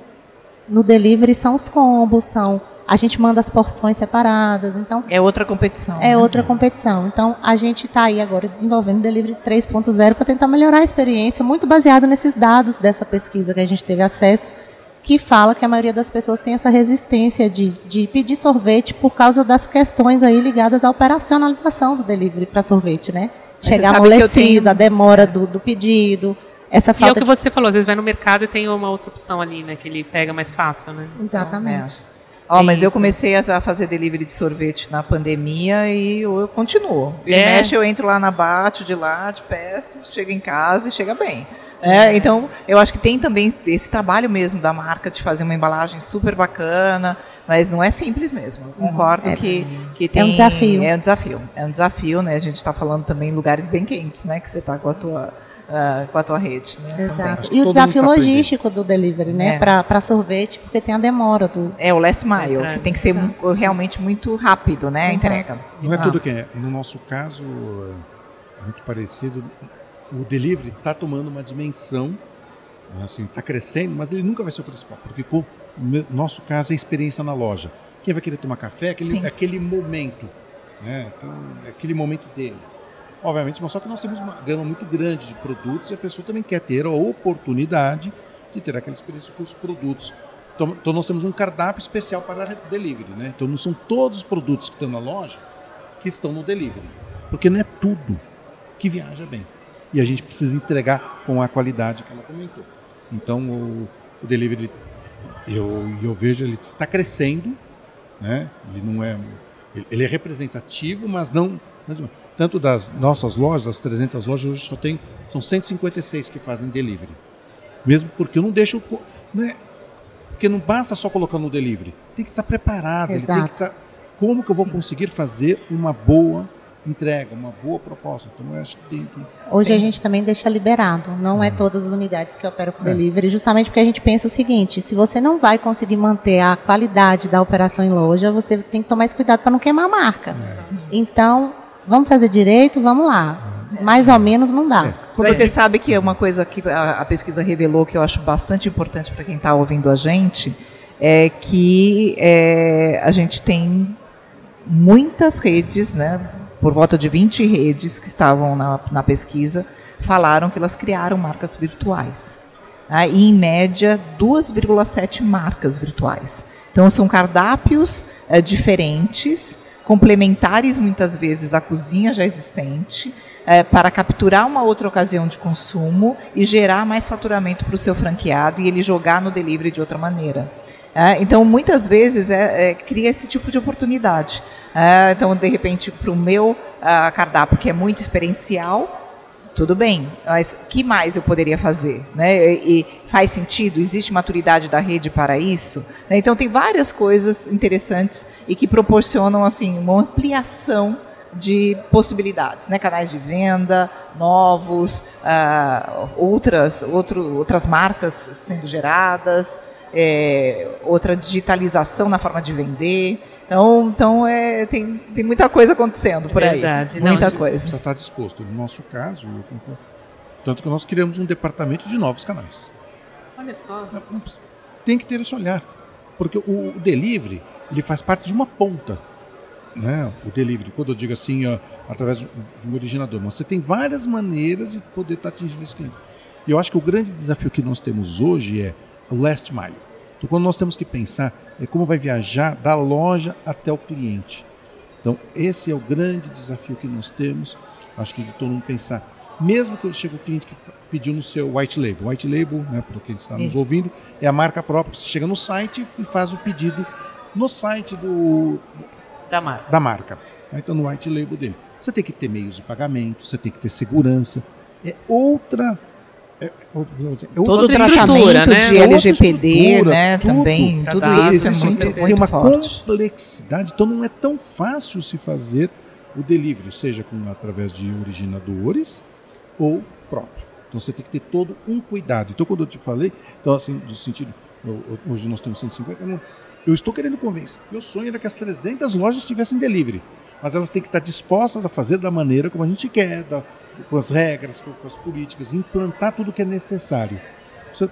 No delivery são os combos, são a gente manda as porções separadas, então É outra competição. é né? outra competição. Então, a gente está aí agora desenvolvendo o Delivery 3.0 para tentar melhorar a experiência, muito baseado nesses dados dessa pesquisa que a gente teve acesso, que fala que a maioria das pessoas tem essa resistência de, de pedir sorvete por causa das questões aí ligadas à operacionalização do delivery para sorvete, né? Mas Chegar amolecido, tenho- a demora do, do pedido, essa E é o falta que de... você falou, às vezes vai no mercado e tem uma outra opção ali, né? Que ele pega mais fácil, né? Exatamente. É. Ó, mas eu Isso. comecei a fazer delivery de sorvete na pandemia e eu, eu continuo. Ele É? mexe, eu entro lá na Bate, de lá, de peço, chego em casa e chega bem. É, então, eu acho que tem também esse trabalho mesmo da marca de fazer uma embalagem super bacana, mas não é simples mesmo. Eu concordo é- que, que tem. um desafio. É um desafio. É um desafio, né? A gente está falando também em lugares bem quentes, né? Que você está com a tua, ah, com a tua rede. Né? Exato. E o todo desafio tá logístico do delivery, né? É. Para sorvete, porque tem a demora do. É o last mile, que tem que ser mu- realmente muito rápido, né? A Exato. entrega. Não é Ah. tudo que é. No nosso caso, é muito parecido. O delivery está tomando uma dimensão, né, assim, está crescendo, mas ele nunca vai ser o principal, porque com, no nosso caso é a experiência na loja. Quem vai querer tomar café é aquele, Sim. aquele momento, né? Então, é aquele momento dele. Obviamente, mas só que nós temos uma gama muito grande de produtos e a pessoa também quer ter a oportunidade de ter aquela experiência com os produtos. Então, então nós temos um cardápio especial para delivery, né? Então não são todos os produtos que estão na loja que estão no delivery, porque não é tudo que viaja bem. E a gente precisa entregar com a qualidade que ela comentou. Então o, o delivery eu, eu vejo ele está crescendo, né? Ele não é ele- é representativo, mas não não- tanto das nossas lojas, das 300 lojas, hoje só tem são 156 que fazem delivery. Mesmo porque eu não deixo co- não é, porque não basta só colocar no delivery, tem que estar preparado, ele tem que Exato. estar como que eu vou conseguir fazer uma boa entrega, uma boa proposta. Então eu acho que tem que Hoje a Sim. gente também deixa liberado, não é Uhum. todas as unidades que operam com É. delivery, justamente porque a gente pensa o seguinte: se você não vai conseguir manter a qualidade da operação em loja, você tem que tomar esse cuidado para não queimar a marca. é, Então, vamos fazer direito, vamos lá. Mais ou menos não dá. é. Você gente- sabe que é uma coisa que a, a pesquisa revelou que eu acho bastante importante para quem está ouvindo a gente é que é, a gente tem muitas redes, né, por volta de 20 redes que estavam na, na pesquisa, falaram que elas criaram marcas virtuais. né, e, em média, 2,7 marcas virtuais. Então, são cardápios eh, diferentes, complementares muitas vezes à cozinha já existente, eh, para capturar uma outra ocasião de consumo e gerar mais faturamento para o seu franqueado e ele jogar no delivery de outra maneira. É, então, muitas vezes, é, é, cria esse tipo de oportunidade. É, então, de repente, para o meu ah, cardápio, que é muito experiencial, tudo bem, mas que mais eu poderia fazer? Né? E, faz sentido? Existe maturidade da rede para isso? Né? Então, tem várias coisas interessantes e que proporcionam assim uma ampliação de possibilidades, né? canais de venda novos, ah, outras, outro, outras marcas sendo geradas, é, outra digitalização na forma de vender. Então, então é, tem, tem muita coisa acontecendo por aí. Verdade. Não, Muita gente, coisa. Precisa estar disposto. No nosso caso, eu concordo. Tanto que nós criamos um departamento de novos canais. Olha só. Não- não Tem que ter esse olhar. Porque o, o delivery, ele faz parte de uma ponta. Né? O delivery, quando eu digo assim, ó, através de de um originador. Mas você tem várias maneiras de poder estar atingindo esse cliente. E eu acho que o grande desafio que nós temos hoje é o last mile. Então, quando nós temos que pensar é como vai viajar da loja até o cliente. Então, esse é o grande desafio que nós temos. Acho que de todo mundo pensar. Mesmo que chegue o cliente que pediu no seu white label. White label, né, para quem está nos Isso. ouvindo, é a marca própria. Você chega no site e faz o pedido no site do, Da marca. da marca. Então, no white label dele. Você tem que ter meios de pagamento, você tem que ter segurança. É outra. É, Todo tratamento né? de LGPD, né, tudo. também, tudo dados, isso é muito, tem muito uma forte. complexidade, então não é tão fácil se fazer o delivery, seja com, através de originadores ou próprio. Então você tem que ter todo um cuidado. Então quando eu te falei, então assim, do sentido, hoje nós temos 150, eu não- eu estou querendo convencer. Meu sonho era que as 300 lojas tivessem delivery, mas elas têm que estar dispostas a fazer da maneira como a gente quer, da- com as regras, com, com as políticas, implantar tudo o que é necessário.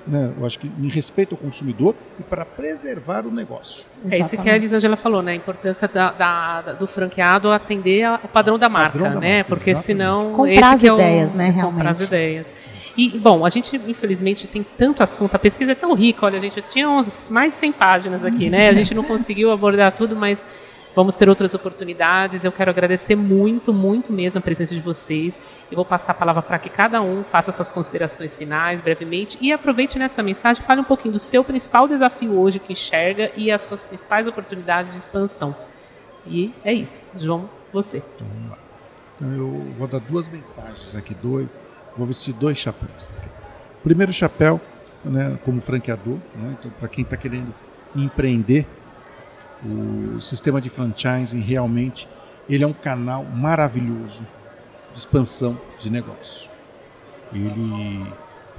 Né, eu acho que em respeito ao consumidor e para preservar o negócio. É isso que a Elisângela falou, né? A importância da, da- do franqueado atender a- o padrão da marca, Padrão da né? marca, Porque exatamente. senão. Comprar esse as que é o- ideias, né, Comprar as realmente. ideias. E, bom, a gente, infelizmente, tem tanto assunto, a pesquisa é tão rica, olha, a gente tinha uns mais de 100 páginas aqui, né? A gente não conseguiu abordar tudo, mas Vamos ter outras oportunidades. Eu quero agradecer muito, muito mesmo a presença de vocês. Eu vou passar a palavra para que cada um faça suas considerações finais brevemente e aproveite nessa mensagem, fale um pouquinho do seu principal desafio hoje que enxerga e as suas principais oportunidades de expansão. E é isso. João, você. Então. Então eu vou dar duas mensagens aqui, dois. Vou vestir dois chapéus. Primeiro chapéu, né, como franqueador, né, então, para quem está querendo empreender, o sistema de franchising realmente ele é um canal maravilhoso de expansão de negócio. Ele,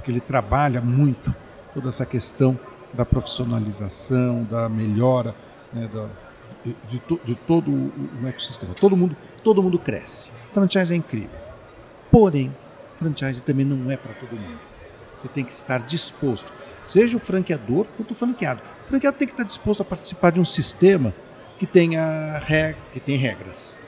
ele trabalha muito toda essa questão da profissionalização, da melhora, né, da, de, de, de, todo o ecossistema. Todo mundo, todo mundo cresce. Franchise é incrível. Porém, franchise também não é para todo mundo. Você tem que estar disposto, seja o franqueador quanto o franqueado. O franqueado tem que estar disposto a participar de um sistema que tenha reg que tem regras.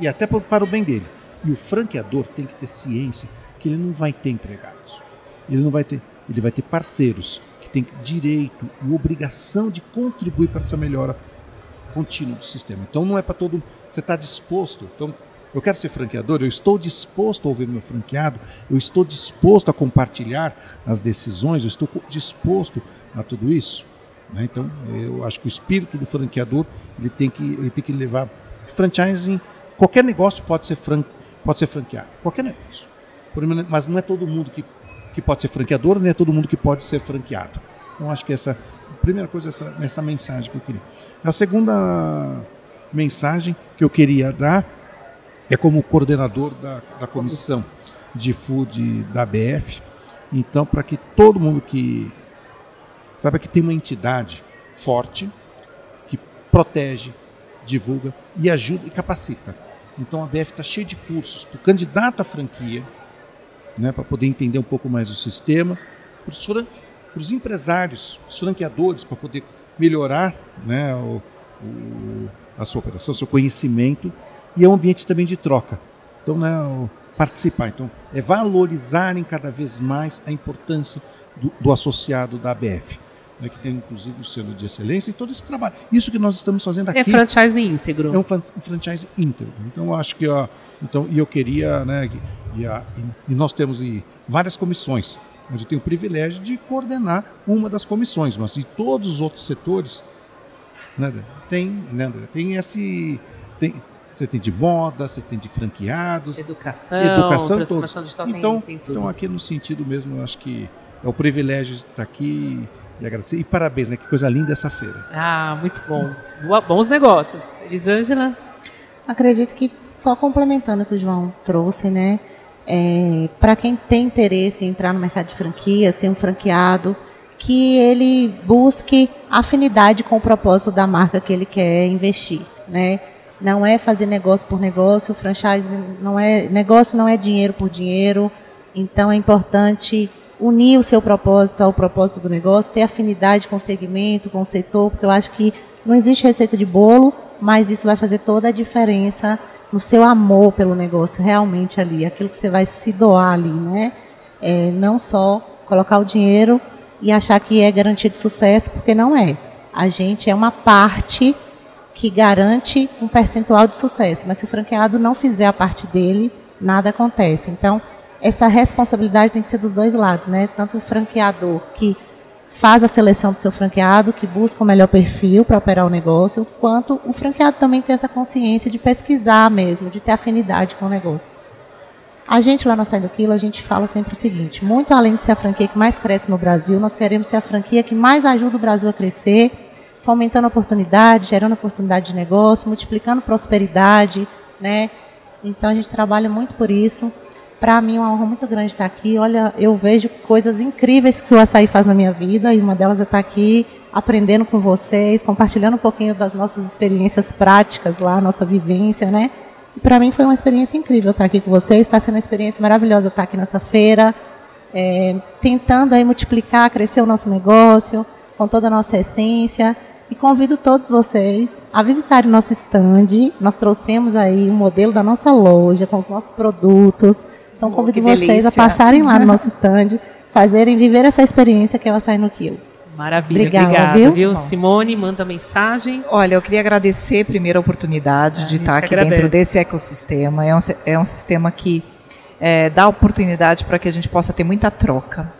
E até por, para o bem dele. E o franqueador tem que ter ciência que ele não vai ter empregados. Ele não vai ter, ele vai ter parceiros que têm direito e obrigação de contribuir para essa melhora contínua do sistema. Então não é para todo você está disposto. Então eu quero ser franqueador, eu estou disposto a ouvir meu franqueado, eu estou disposto a compartilhar as decisões, eu estou disposto a tudo isso. Né? Então, eu acho que o espírito do franqueador ele tem que, ele tem que levar. Franchising, qualquer negócio pode ser, fran, pode ser franqueado, qualquer negócio. Mas não é todo mundo que, que pode ser franqueador, nem é todo mundo que pode ser franqueado. Então, acho que essa, a primeira coisa, essa, essa mensagem que eu queria. A segunda mensagem que eu queria dar é como coordenador da, da comissão de food da BF. Então, para que todo mundo que saiba que tem uma entidade forte que protege, divulga e ajuda e capacita. Então a BF está cheia de cursos para o candidato à franquia, né, para poder entender um pouco mais o sistema, para os empresários, os franqueadores, para poder melhorar né, o, o, a sua operação, o seu conhecimento e é um ambiente também de troca. Então, né, participar. Então, é valorizarem cada vez mais a importância do, do associado da ABF. Né, que tem inclusive o selo de excelência e todo esse trabalho. Isso que nós estamos fazendo é aqui. É franchise íntegro. É um, franchise íntegro. Então, eu acho que. Ó, então, e eu queria. Né, e, a, e, nós temos e, várias comissões, onde eu tenho o privilégio de coordenar uma das comissões, mas de todos os outros setores. Né, tem, né, tem esse. Tem, você tem de moda, você tem de franqueados. Educação, educação todos. digital então, tem, tem então, aqui no sentido mesmo, eu acho que é o privilégio de estar aqui e agradecer. E parabéns, né? Que coisa linda essa feira. Ah, muito bom. Boa, bons negócios. Elisângela? Acredito que, só complementando o que o João trouxe, né? É, Para quem tem interesse em entrar no mercado de franquia, ser um franqueado, que ele busque afinidade com o propósito da marca que ele quer investir, né? Não é fazer negócio por negócio, franchise não é negócio não é dinheiro por dinheiro. Então é importante unir o seu propósito ao propósito do negócio, ter afinidade com o segmento, com o setor, porque eu acho que não existe receita de bolo, mas isso vai fazer toda a diferença no seu amor pelo negócio, realmente ali, aquilo que você vai se doar ali, né? É, não só colocar o dinheiro e achar que é garantia de sucesso, porque não é. A gente é uma parte que garante um percentual de sucesso, mas se o franqueado não fizer a parte dele, nada acontece. Então, essa responsabilidade tem que ser dos dois lados, né? Tanto o franqueador que faz a seleção do seu franqueado, que busca o melhor perfil para operar o negócio, quanto o franqueado também tem essa consciência de pesquisar mesmo, de ter afinidade com o negócio. A gente lá na Sai do Quilo, a gente fala sempre o seguinte, muito além de ser a franquia que mais cresce no Brasil, nós queremos ser a franquia que mais ajuda o Brasil a crescer fomentando oportunidade, gerando oportunidade de negócio, multiplicando prosperidade, né? Então a gente trabalha muito por isso. Para mim é uma honra muito grande estar aqui. Olha, eu vejo coisas incríveis que o açaí faz na minha vida e uma delas é estar aqui aprendendo com vocês, compartilhando um pouquinho das nossas experiências práticas lá, nossa vivência, né? E para mim foi uma experiência incrível estar aqui com vocês. Está sendo uma experiência maravilhosa estar aqui nessa feira, é, tentando aí multiplicar, crescer o nosso negócio com toda a nossa essência. E convido todos vocês a visitarem o nosso stand. Nós trouxemos aí um modelo da nossa loja com os nossos produtos. Então oh, convido vocês a passarem lá no nosso stand, fazerem viver essa experiência que é o açaí no quilo. Maravilha, Obrigada, obrigada, viu? viu? Simone, manda mensagem. Olha, eu queria agradecer primeiro a oportunidade A de gente estar aqui agradece. dentro desse ecossistema. É um, é um sistema que é, dá oportunidade para que a gente possa ter muita troca.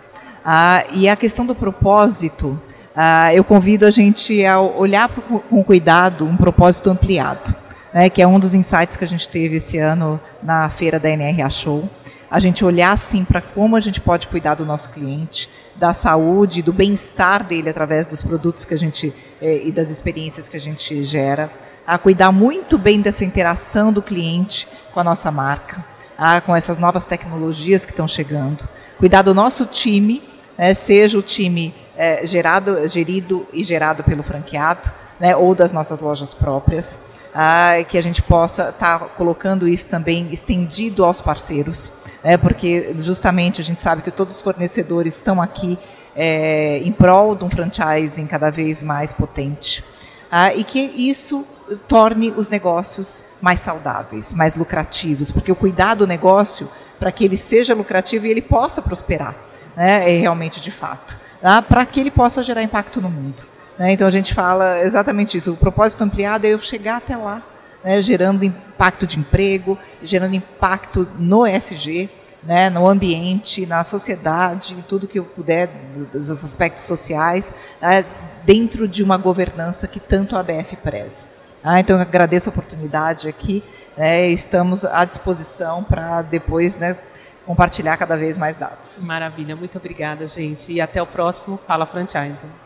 Ah, e a questão do propósito, ah, eu convido a gente a olhar pro- com cuidado um propósito ampliado, né, que é um dos insights que a gente teve esse ano na feira da NRA Show. A gente olhar assim para como a gente pode cuidar do nosso cliente, da saúde, do bem-estar dele através dos produtos que a gente eh, e das experiências que a gente gera, a cuidar muito bem dessa interação do cliente com a nossa marca, ah, com essas novas tecnologias que estão chegando, cuidar do nosso time, né, seja o time eh, gerado, gerido e gerado pelo franqueado, né, ou das nossas lojas próprias, ah, que a gente possa estar colocando isso também estendido aos parceiros, né, porque justamente a gente sabe que todos os fornecedores estão aqui eh, em prol de um franchising cada vez mais potente. Ah, e que isso torne os negócios mais saudáveis, mais lucrativos, porque o cuidar do negócio para que ele seja lucrativo e ele possa prosperar, né, é realmente de fato, tá? para que ele possa gerar impacto no mundo. né? Então a gente fala exatamente isso. O propósito ampliado é eu chegar até lá, né, gerando impacto de emprego, gerando impacto no SG, né, no ambiente, na sociedade, em tudo que eu puder, dos aspectos sociais, né, dentro de uma governança que tanto a ABF preza. Ah, então eu agradeço a oportunidade aqui, né, estamos à disposição para depois né, compartilhar cada vez mais dados. Maravilha, muito obrigada, gente. E até o próximo Fala Franchising.